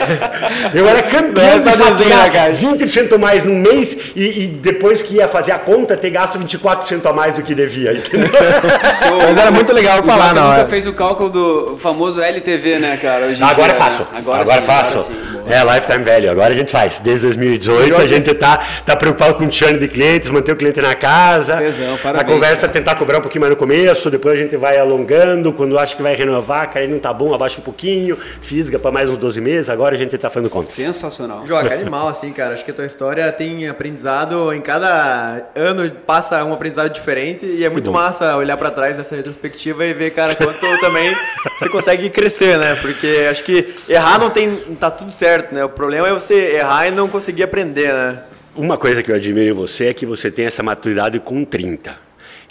Eu era campeão Não é de caixa. 20% mais no mês e, e depois que ia fazer a conta ter gasto 24% a mais do que devia. entendeu? Eu- Mas era muito legal falar na nunca fez o cálculo do famoso LTV, né, cara? Hoje em Agora dia, faço. né? Agora, sim, faço. sim. é, Lifetime Value. Agora a gente faz. Desde 2018 a gente tá, tá preocupado com o churn de clientes, manter o cliente na casa. Tesão, a conversa é cara. tentar cobrar um pouquinho mais no começo, depois a gente vai alongando. Quando acha que vai renovar, cara, aí não tá bom, abaixa um pouquinho, fisga para mais uns 12 meses. Agora a gente tá fazendo contas. Sensacional. Joga, animal, assim, cara. Acho que a tua história tem aprendizado. Em cada ano passa um aprendizado diferente. E é muito massa olhar pra trás dessa retrospectiva e ver, cara, quanto também você consegue crescer, né? Porque acho que errar não tem. tá tudo certo, né? O problema é você errar e não conseguir aprender, né? Uma coisa que eu admiro em você é que você tem essa maturidade com 30.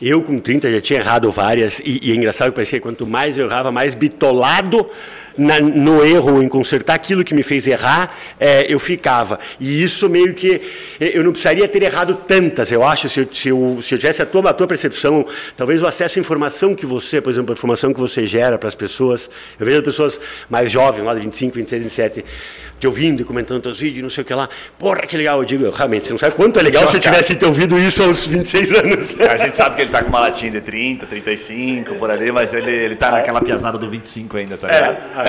Eu com 30 já tinha errado várias e, e é engraçado que parecia que quanto mais eu errava, mais bitolado na- no erro, em consertar aquilo que me fez errar, é, eu ficava. E isso meio que. Eu não precisaria ter errado tantas, eu acho, se eu, se eu, se eu tivesse a tua, a tua percepção, talvez o acesso à informação que você, por exemplo, a informação que você gera para as pessoas. Eu vejo as pessoas mais jovens, lá de 25, 26, 27, te ouvindo e comentando teus vídeos, não sei o que lá. Porra, que legal. Eu digo, realmente, você não sabe quanto é legal se eu tivesse te ouvido isso aos 26 anos. A gente sabe que ele tá com uma latinha de 30, 35, por ali, mas ele, ele tá naquela piazada do 25 ainda, tá ligado? Obrigado.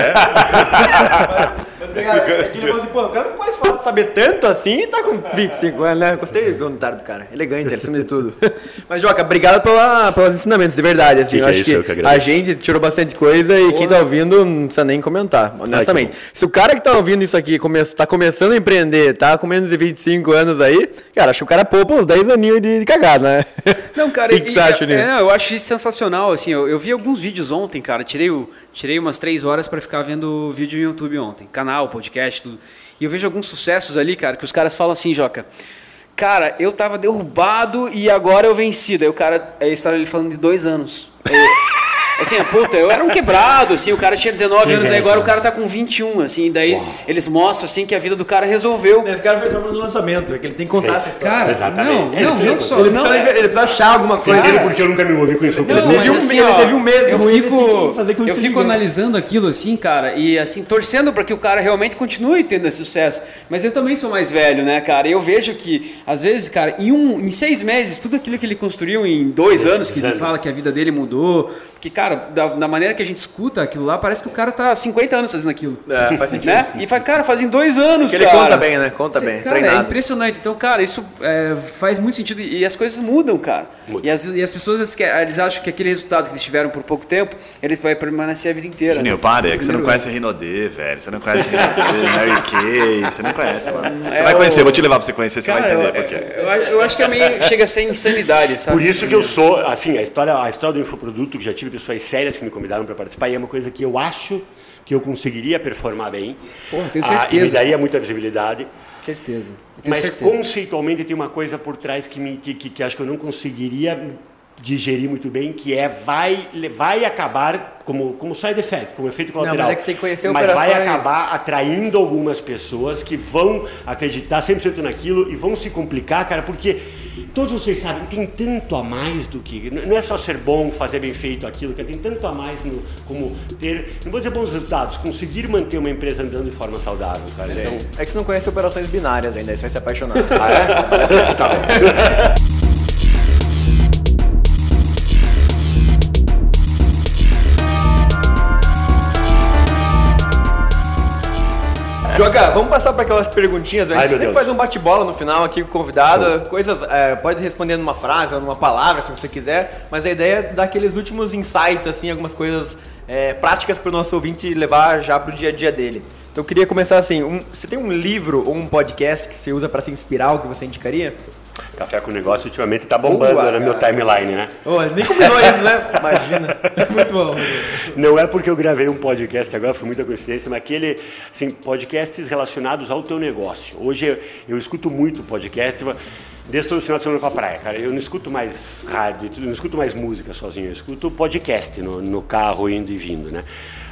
É que negócio de, pô, o cara não pode falar- saber tanto assim e tá com 25 anos, né? Gostei do comentário do cara. Elegante, acima de tudo. Mas, Joca, obrigado pela, pelos ensinamentos, de verdade. Assim, Que eu que é acho isso, eu que que a gente tirou bastante coisa e quem tá ouvindo não precisa nem comentar, honestamente. Se o cara que tá ouvindo isso aqui come, tá começando a empreender, tá com menos de 25 anos aí, cara, acho que o cara poupa uns 10 aninhos de, de cagada, né? Não, cara, o que, que e- você acha é, é, eu acho isso sensacional, assim, eu, eu vi alguns vídeos ontem, cara, tirei, o- tirei umas três horas pra ficar vendo vídeo no YouTube ontem, canal, podcast, tudo, e eu vejo alguns sucessos ali, cara, que os caras falam assim, Joca, cara, eu tava derrubado e agora eu venci, daí o cara, aí estava ele falando de dois anos, É, Assim, ah, puta, eu era um quebrado, assim, o cara tinha 19 Que anos, aí agora o cara tá com 21, assim, daí eles mostram, assim, que a vida do cara resolveu. Esse cara fez só no lançamento, é que ele tem essa história. Cara, Exatamente. não, É, não, não só, Ele não, precisa, é- ele precisa achar alguma Você coisa. entende porque eu nunca me envolvi com isso? Não, Ele teve um- assim, ele teve um mês eu ele fico, com eu fico analisando aquilo assim, cara, e assim, torcendo para que o cara realmente continue tendo esse sucesso. Mas eu também sou mais velho, né, cara? E eu vejo que, às vezes, cara, em, um, em seis meses, tudo aquilo que ele construiu em dois anos, que ele fala que a vida dele mudou. Porque, cara, da, da maneira que a gente escuta aquilo lá, parece que o cara tá há 50 anos fazendo aquilo. É, faz sentido. Né? E faz, cara, fazem dois anos, Porque ele cara. conta bem, né? Conta Cê- bem, Cara, é treinado. impressionante. Então, cara, isso é, faz muito sentido e as coisas mudam, cara. E as, e as pessoas eles, acham que aquele resultado que eles tiveram por pouco tempo, ele vai permanecer a vida inteira. Juninho, né? para, é que você não conhece Rinodê, velho. Você não conhece Rinodê, Mary Kay, você não conhece, mano. Você É vai o- conhecer, vou te levar pra você conhecer, você Cara, vai eu, entender por quê. eu, eu- eu acho que é meio, chega a ser insanidade, sabe? Por isso que eu sou, assim, a história, a história do infoproduto, que já tive pessoas sérias que me convidaram para participar, e é uma coisa que eu acho que eu conseguiria performar bem. Porra, tenho Ah, e me certeza. daria muita visibilidade. Certeza. Mas certeza. conceitualmente tem uma coisa por trás que, me, que, que, que acho que eu não conseguiria digerir muito bem, que é vai, vai acabar como, como side effect, como efeito colateral. mas é que você tem que conhecer Mas vai operações. acabar atraindo algumas pessoas que vão acreditar 100% naquilo e vão se complicar, cara, porque todos vocês sabem, tem tanto a mais do que. Não é só ser bom, fazer bem feito aquilo, que tem tanto a mais no, como ter, não vou dizer bons resultados, conseguir manter uma empresa andando de forma saudável, cara. Então, É que você não conhece operações binárias ainda, aí você vai se apaixonar. Joga, vamos passar para aquelas perguntinhas. A Ai, gente meu sempre Deus. faz um bate-bola no final aqui com o convidado. Coisas, é, pode responder numa frase ou numa palavra, se você quiser. Mas a ideia é dar aqueles últimos insights, assim, algumas coisas é, práticas para o nosso ouvinte levar já para o dia a dia dele. Então eu queria começar assim. um- você tem um livro ou um podcast que você usa para se inspirar, o que você indicaria? Café com Negócio ultimamente tá bombando Boa, no meu cara. timeline, né? Oh, nem combinou isso, né? Imagina. Muito bom. Não é porque eu gravei um podcast agora, foi muita coincidência, mas aquele, assim, podcasts relacionados ao teu negócio. Hoje eu, eu escuto muito podcast, desde todo final de semana pra praia, cara. Eu não escuto mais rádio, eu não escuto mais música sozinho, eu escuto podcast no, no carro indo e vindo, né?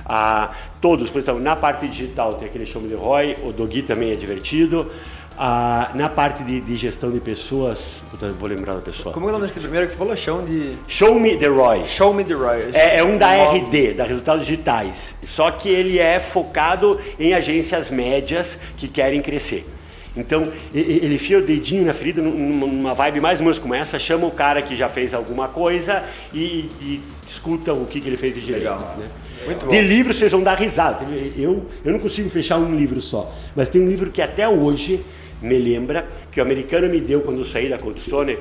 Ah, todos, por exemplo, na parte digital tem aquele Show The Roy, o Dogui também é divertido. Ah, na parte de, de gestão de pessoas, vou lembrar da pessoa. Como é o nome desse primeiro que você falou? Chão de... Show Me The Roy. Show Me The Royals. É, é um da RD, da Resultados Digitais. Só que ele é focado em agências médias que querem crescer. Então, ele enfia o dedinho na ferida num- numa vibe mais ou menos como essa, chama o cara que já fez alguma coisa e, e escuta o que, que ele fez de direito. Legal. né? Muito bom. De livro vocês vão dar risada. Eu, eu não consigo fechar um livro só, mas tem um livro que até hoje me lembra, que o americano me deu quando eu saí da Cold Stone.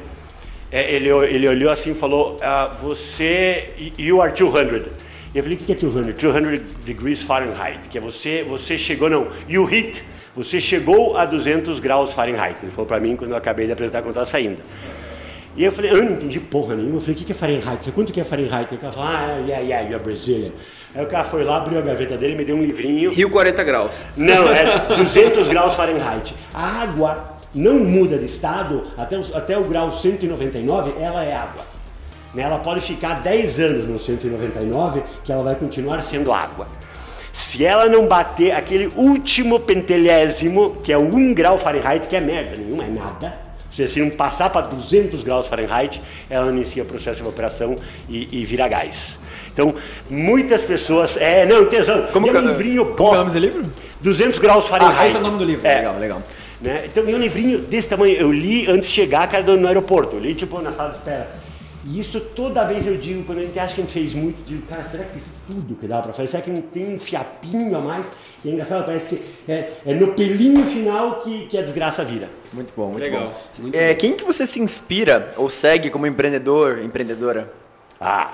É, ele, ele olhou assim e falou: ah, Você, you are 200. E eu falei: O que é 200? 200 degrees Fahrenheit. Que é você, você chegou, não, you hit. Você chegou a 200 graus Fahrenheit. Ele falou para mim quando eu acabei de apresentar quando estava saindo. E eu falei, eu não entendi porra nenhuma. Eu falei, o que é Fahrenheit? Falei, quanto que é Fahrenheit? O cara falou, ah, yeah, yeah, you're Brazilian. Aí o cara foi lá, abriu a gaveta dele, me deu um livrinho. Rio 40 graus. Não, é 200 graus Fahrenheit. A água não muda de estado até, os- até o grau 199, ela é água. Né? Ela pode ficar 10 anos no 199, que ela vai continuar sendo água. Se ela não bater aquele último pentelésimo, que é o 1 grau Fahrenheit, que é merda nenhuma, é nada. Se se não passar para 200 graus Fahrenheit, ela inicia o processo de evaporação e, e vira gás. Então, muitas pessoas. É, não, tesão. Como e é que um é- livrinho como que é livro? 200 graus Fahrenheit. Ah, esse é o nome do livro. É. Legal, legal. Né? Então, e um livrinho desse tamanho, eu li antes de chegar, cara, no aeroporto. Eu li, tipo, na sala de espera. E isso toda vez eu digo, quando a gente acha que a gente fez muito, eu digo, cara, será que fiz tudo que dá pra fazer? Será que não tem um fiapinho a mais? E é engraçado, parece que é, é no pelinho final que, que a desgraça vira. Muito bom, muito Legal, bom. muito É, quem que você se inspira ou segue como empreendedor, empreendedora? Ah,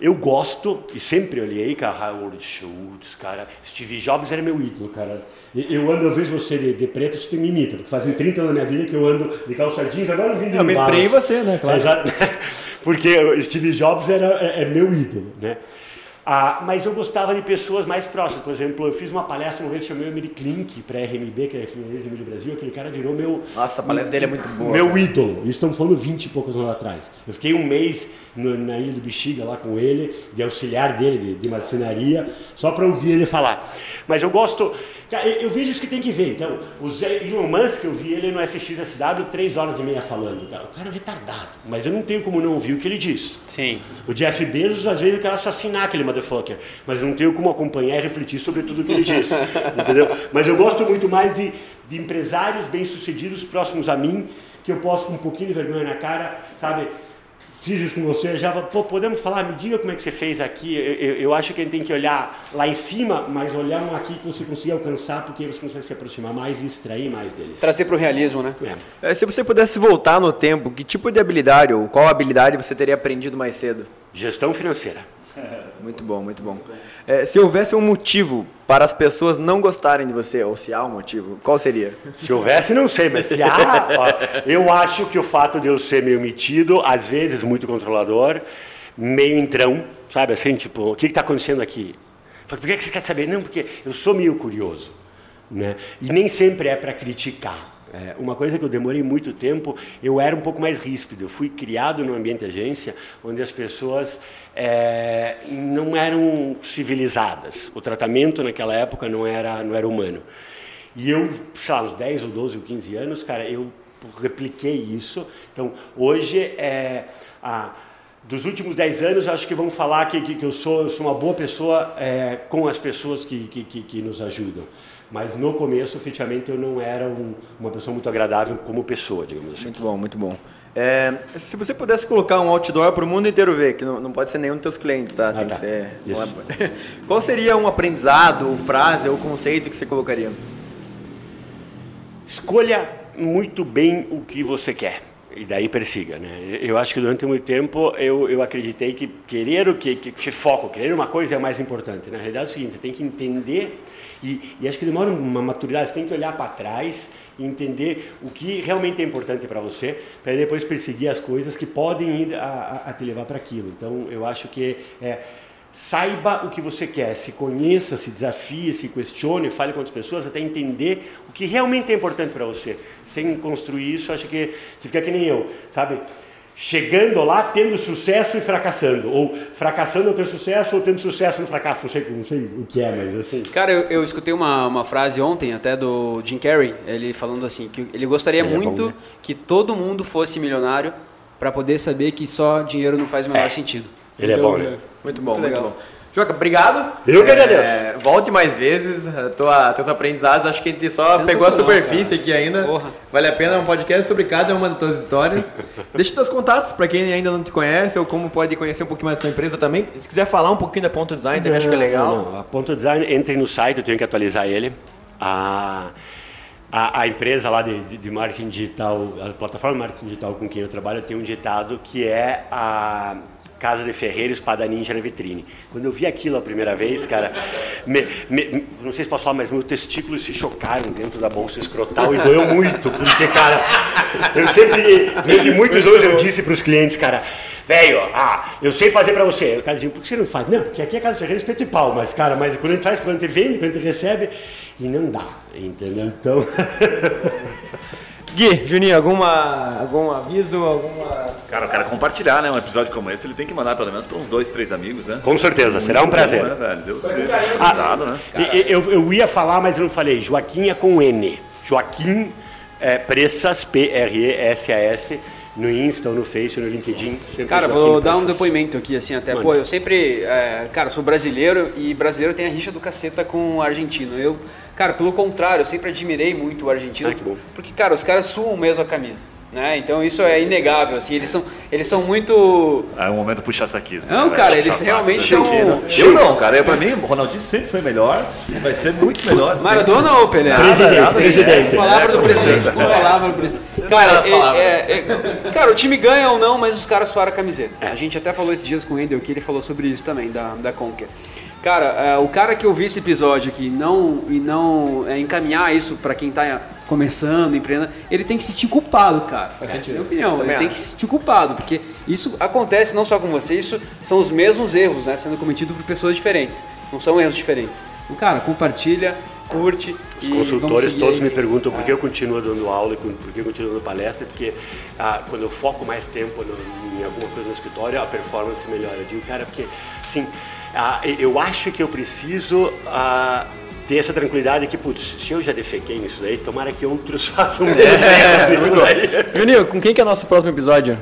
eu gosto e sempre olhei, cara, Howard Schultz, cara, Steve Jobs era meu ídolo, cara. Eu ando, eu vejo você de, de preto, você me imita, porque fazem 30 anos na minha vida que eu ando de calça jeans, agora eu vim de Eu me inspirei em você, né? Claro. Exato. Porque Steve Jobs era, é, é meu ídolo, né? Ah, mas eu gostava de pessoas mais próximas. Por exemplo, eu fiz uma palestra uma vez, chamei o Emily Klink para a RMB, que é a Finalista do Brasil. Aquele cara virou meu. Nossa, a palestra dele é muito boa, Meu cara. ídolo. Isso estamos falando 20 e poucos anos atrás. Eu fiquei um mês no- na Ilha do Bexiga lá com ele, de auxiliar dele, de, de marcenaria, só para ouvir ele falar. Mas eu gosto. Cara, eu, vejo isso que tem que ver. Então, o Zé Elon Musk, eu vi ele no SXSW três horas e meia falando. Cara, o cara é retardado, mas eu não tenho como não ouvir o que ele diz. Sim. O Jeff Bezos, às vezes, eu quero assassinar aquele motherfucker, mas eu não tenho como acompanhar e refletir sobre tudo que ele diz, entendeu? Mas eu gosto muito mais de, de empresários bem-sucedidos próximos a mim, que eu posso com um pouquinho de vergonha na cara, sabe? Isso com você, já pô, podemos falar, me diga como é que você fez aqui. Eu, eu- eu acho que a gente tem que olhar lá em cima, mas olhar um aqui que você consiga alcançar, porque você consegue se aproximar mais e extrair mais deles. Trazer pro realismo, né? É. É, se você pudesse voltar no tempo, que tipo de habilidade ou qual habilidade você teria aprendido mais cedo? Gestão financeira. Muito bom, muito bom. É, se houvesse um motivo para as pessoas não gostarem de você, ou se há um motivo, qual seria? Se houvesse, não sei, mas se há, ó, eu acho que o fato de eu ser meio metido, às vezes muito controlador, meio entrão, sabe assim, tipo, o que está acontecendo aqui? Por que você quer saber? Não, porque eu sou meio curioso, né? E nem sempre é para criticar. É, uma coisa que eu demorei muito tempo, eu era um pouco mais ríspido. Eu fui criado num ambiente de agência onde as pessoas é, não eram civilizadas. O tratamento naquela época não era, não era humano. E eu, sei lá, uns 10 ou 12 ou 15 anos, cara, eu repliquei isso. Então, hoje, é, a, dos últimos 10 anos, acho que vão falar que, que, que eu, sou, eu sou uma boa pessoa é, com as pessoas que, que, que nos ajudam. Mas no começo, efetivamente, eu não era um- uma pessoa muito agradável como pessoa, digamos assim. Muito bom, muito bom. É, se você pudesse colocar um outdoor para o mundo inteiro ver, que não, não pode ser nenhum dos teus clientes, tá? Tem tá. que ser. Isso. Qual seria um aprendizado, ou frase, ou conceito que você colocaria? Escolha muito bem o que você quer e daí persiga, né? Eu acho que durante muito tempo eu, eu acreditei que querer o que, que, que foco, querer uma coisa é mais importante. Na realidade é o seguinte, você tem que entender e, e acho que demora uma maturidade, você tem que olhar para trás e entender o que realmente é importante para você, para depois perseguir as coisas que podem ir a, a- a te levar para aquilo. Então eu acho que é, Saiba o que você quer, se conheça, se desafie, se questione, fale com outras pessoas até entender o que realmente é importante para você. Sem construir isso, acho que você fica que nem eu, sabe? Chegando lá, tendo sucesso e fracassando. Ou fracassando ao ter sucesso, ou tendo sucesso no fracasso. Não sei, não sei o que é, mas assim. Cara, eu, eu escutei uma, uma frase ontem, até do Jim Carrey, ele falando assim, que ele gostaria Ele é muito bom, né? que todo mundo fosse milionário para poder saber que só dinheiro não faz o menor É. sentido. Ele é bom, né? Muito bom, Muito muito, legal. bom. Joca, obrigado. Eu que agradeço. É, volte mais vezes. Tua, teus aprendizados, acho que a gente só pegou a superfície cara. aqui ainda. Porra. Vale a pena um podcast sobre cada uma das tuas histórias. Deixa teus contatos para quem ainda não te conhece ou como pode conhecer um pouquinho mais da tua empresa também. Se quiser falar um pouquinho da Ponto Design, também acho que é legal. Não, não. A Ponto Design, entrem no site, eu tenho que atualizar ele. A, a, a empresa lá de, de, de marketing digital, a plataforma de marketing digital com quem eu trabalho, tem um ditado que é a Casa de Ferreiro, Espada Ninja na vitrine. Quando eu vi aquilo a primeira vez, cara, me- me- não sei se posso falar, mas meus testículos se chocaram dentro da bolsa escrotal e doeu muito, porque, cara, eu sempre, durante muitos anos eu disse para os clientes, cara, velho, ah, eu sei fazer pra você. O cara dizia, por que você não faz? Não, porque aqui é casa ferreira espeto e pau, mas, cara, mas quando a gente faz, quando a gente vende, quando a gente recebe, e não dá, entendeu? Então. Gui, Juninho, alguma, algum aviso, alguma... Cara, o cara compartilhar, né? Um episódio como esse, ele tem que mandar pelo menos para uns dois, três amigos, né? Com certeza, será um prazer. Bom, né, velho? Deus me livre. Pesado, né? Eu, eu ia falar, mas eu não falei. Joaquim é com N. Joaquim é, Pressas, P-R-E-S-A-S, no Insta, ou no Face, ou no LinkedIn. Cara, vou dar um depoimento aqui, assim, até. Manda. Pô, eu sempre. é, cara, eu sou brasileiro e brasileiro tem a rixa do caceta com o argentino. Eu, cara, pelo contrário, eu sempre admirei muito o argentino. Ah, que bom. Porque, cara, os caras suam mesmo a camisa. Né? Então isso é inegável, assim, eles são, eles são muito. É um momento puxa saquismo. Não, né, cara, eles realmente saco, são- né? Eu não, cara. Eu, pra mim, o Ronaldinho sempre foi melhor e vai ser muito melhor. sempre. Maradona ou Pelé? Presidente, presidente. Palavra É, do com presidente. palavra do presidente. Cara, Pelas é- é- é- cara, o time ganha ou não, mas os caras suaram a camiseta. A gente até falou esses dias com o Endel que ele falou sobre isso também, da, da Conquer. Cara, é, o cara que ouvir esse episódio aqui não, e não é, encaminhar isso pra quem tá começando, empreendendo, ele tem que se sentir culpado, cara. É, minha opinião, ele tem que se sentir culpado, porque isso acontece não só com você, isso são os mesmos erros, né, sendo cometidos por pessoas diferentes. Não são erros diferentes. Então, cara, compartilha, curte Os e consultores todos aí. me perguntam por que eu continuo dando aula e por que eu continuo dando palestra, porque ah, quando eu foco mais tempo no- em alguma coisa no escritório, a performance melhora. Eu digo, cara, porque assim, ah, eu acho que eu preciso ah, ter essa tranquilidade que, putz, se eu já defequei nisso daí, tomara que outros façam menos erros nisso daí. Juninho, com quem que é nosso próximo episódio?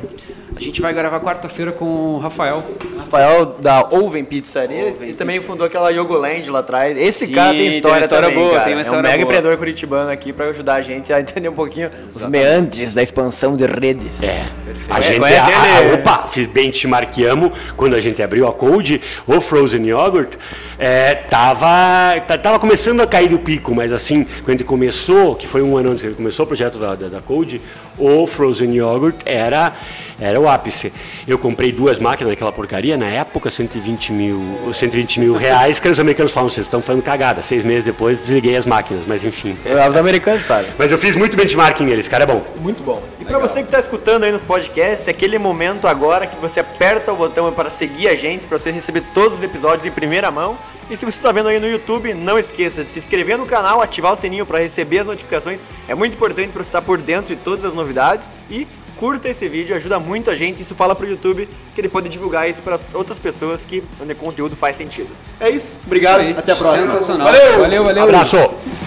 A gente vai gravar quarta-feira com o Rafael. Rafael da Oven Pizzaria Oven e também Pizza. fundou aquela Yogoland lá atrás. Esse Sim, cara tem tem uma história, história também, boa, cara. tem uma é um história mega boa. empreendedor curitibano aqui pra ajudar a gente a entender um pouquinho os meandres da expansão de redes. É. A Conhece- gente, conhece a, a, opa, benchmarkamos quando a gente abriu a Code, o Frozen Yogurt, é, tava, tava começando a cair do pico, mas assim, quando a gente começou, que foi um ano antes que ele começou o projeto da, da, da Code, o Frozen Yogurt era, era o ápice. Eu comprei duas máquinas naquela porcaria, na época 120 mil, 120 mil reais, que os americanos falam, vocês estão fazendo cagada. Seis meses depois desliguei as máquinas, mas enfim. Os americanos sabem. Mas eu fiz muito benchmarking neles, cara, é bom. Muito bom. E pra você que tá escutando aí nos podcasts, é aquele momento agora que você aperta o botão para seguir a gente, para você receber todos os episódios em primeira mão. E se você tá vendo aí no YouTube, não esqueça de se inscrever no canal, ativar o sininho para receber as notificações. É muito importante para você estar por dentro de todas as novidades e curta esse vídeo, ajuda muito a gente. Isso fala pro YouTube que ele pode divulgar isso para as outras pessoas que onde o conteúdo faz sentido. É isso. Obrigado. Isso. Até a próxima. Sensacional. Valeu. valeu. valeu. Abraço!